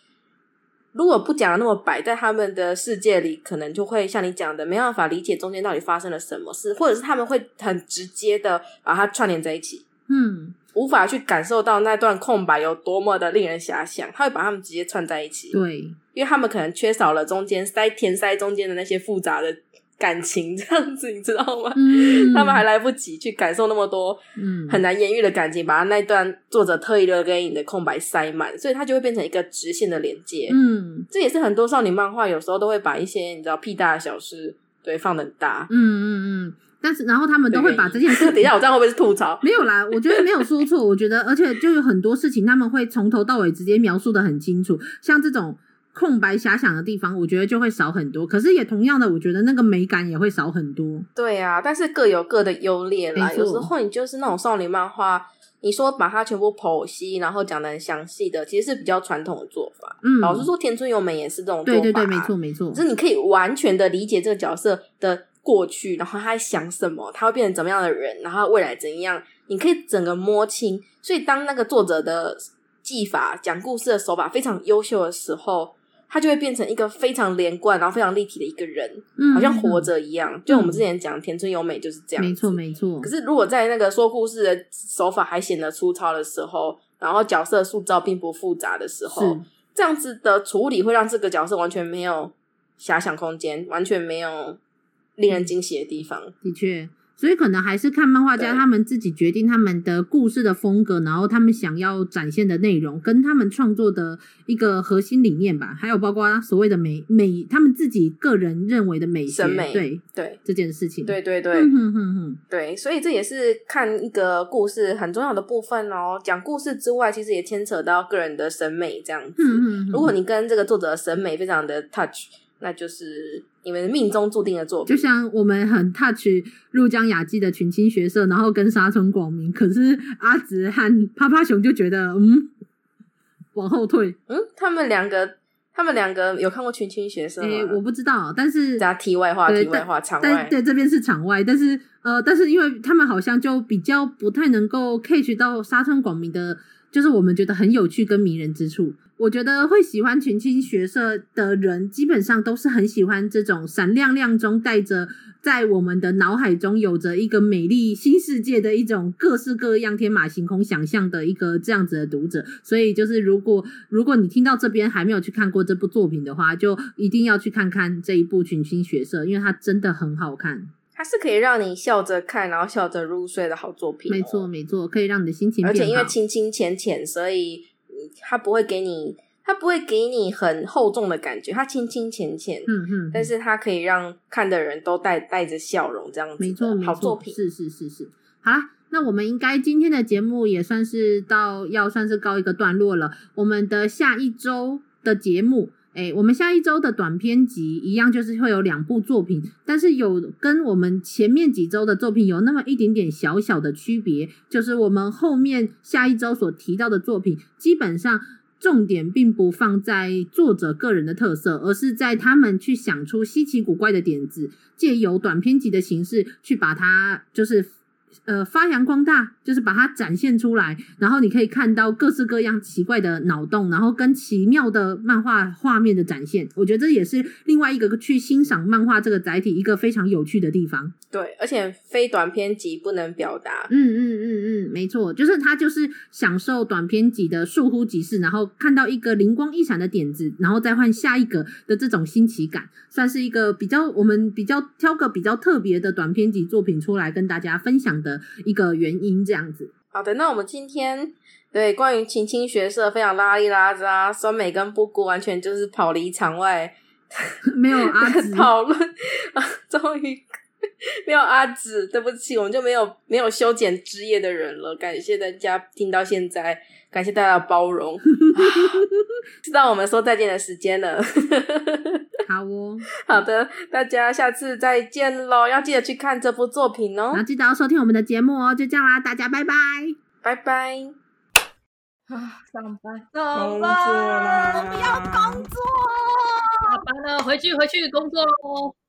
如果不讲的那么白，在他们的世界里，可能就会像你讲的，没办法理解中间到底发生了什么事，或者是他们会很直接的把它串联在一起。嗯。无法去感受到那段空白有多么的令人遐想，他会把他们直接串在一起。对，因为他们可能缺少了中间塞填塞中间的那些复杂的感情，这样子你知道吗？嗯，他们还来不及去感受那么多，嗯，很难言喻的感情，把他那段作者特意留给你的空白塞满，所以它就会变成一个直线的连接。嗯，这也是很多少女漫画有时候都会把一些你知道屁大的小事，对，放得很大。嗯嗯嗯。但是，然后他们都会把这件事。等一下，我这样会不会是吐槽？没有啦，我觉得没有说错。我觉得，而且就有很多事情，他们会从头到尾直接描述的很清楚。像这种空白遐想的地方，我觉得就会少很多。可是也同样的，我觉得那个美感也会少很多。对啊，但是各有各的优劣啦。有时候你就是那种少年漫画，你说把它全部剖析，然后讲的很详细的，其实是比较传统的做法。嗯，老实说，田村由美也是这种做法。对对对，没错没错。就是你可以完全的理解这个角色的。过去，然后他在想什么，他会变成怎么样的人，然后未来怎样，你可以整个摸清。所以，当那个作者的技法、讲故事的手法非常优秀的时候，他就会变成一个非常连贯，然后非常立体的一个人，嗯、好像活着一样。就我们之前讲田村由美就是这样，没错没错。可是，如果在那个说故事的手法还显得粗糙的时候，然后角色塑造并不复杂的时候，这样子的处理会让这个角色完全没有遐想空间，完全没有。令人惊喜的地方，的确，所以可能还是看漫画家他们自己决定他们的故事的风格，然后他们想要展现的内容，跟他们创作的一个核心理念吧。还有包括所谓的美美，他们自己个人认为的美学，审美，对对这件事情，对对对，嗯哼哼哼，对，所以这也是看一个故事很重要的部分哦。讲故事之外，其实也牵扯到个人的审美这样子。嗯哼哼，如果你跟这个作者的审美非常的 touch，那就是。你们命中注定的作品，就像我们很 touch 入江雅纪的群青学社，然后跟沙村广明，可是阿直和趴趴熊就觉得，嗯，往后退。嗯，他们两个，他们两个有看过群青学社吗？欸，我不知道，但是加题外话，题外话，场外。对，这边是场外，但是呃，但是因为他们好像就比较不太能够 catch 到沙村广明的。就是我们觉得很有趣跟迷人之处，我觉得会喜欢群青学社的人，基本上都是很喜欢这种闪亮亮中带着在我们的脑海中有着一个美丽新世界的一种各式各样天马行空想象的一个这样子的读者。所以，就是如果如果你听到这边还没有去看过这部作品的话，就一定要去看看这一部群青学社，因为它真的很好看。它是可以让你笑着看，然后笑着入睡的好作品哦。没错，没错，可以让你的心情变好。而且因为清清浅浅，所以它不会给你，它不会给你很厚重的感觉。它清清浅浅，嗯嗯，但是它可以让看的人都带带着笑容，这样子。没错，没错，好作品。是是是是。好啦，那我们应该今天的节目也算是到要算是告一个段落了。我们的下一周的节目。哎，我们下一周的短篇集一样，就是会有两部作品，但是有跟我们前面几周的作品有那么一点点小小的区别，就是我们后面下一周所提到的作品，基本上重点并不放在作者个人的特色，而是在他们去想出稀奇古怪的点子，借由短篇集的形式去把它就是。呃，发扬光大就是把它展现出来，然后你可以看到各式各样奇怪的脑洞，然后跟奇妙的漫画画面的展现。我觉得这也是另外一个去欣赏漫画这个载体一个非常有趣的地方。对，而且非短篇集不能表达。嗯嗯嗯嗯，没错，就是他就是享受短篇集的倏忽即逝，然后看到一个灵光一闪的点子，然后再换下一个的这种新奇感，算是一个比较我们比较挑个比较特别的短篇集作品出来跟大家分享的一个原因，这样子。好的，那我们今天对关于青青学社非常拉里拉杂，酸梅跟布谷完全就是跑离场外，没有阿紫 讨论啊，终于 没有阿紫，对不起，我们就没有没有修剪枝叶的人了。感谢大家听到现在，感谢大家的包容，知道我们说再见的时间了。好哦，好的，大家下次再见喽！要记得去看这部作品哦，然后记得要收听我们的节目哦。就这样啦，大家拜拜，拜拜。啊，上班，上班，工作啦！我不要工作，下班了，回去回去工作喽。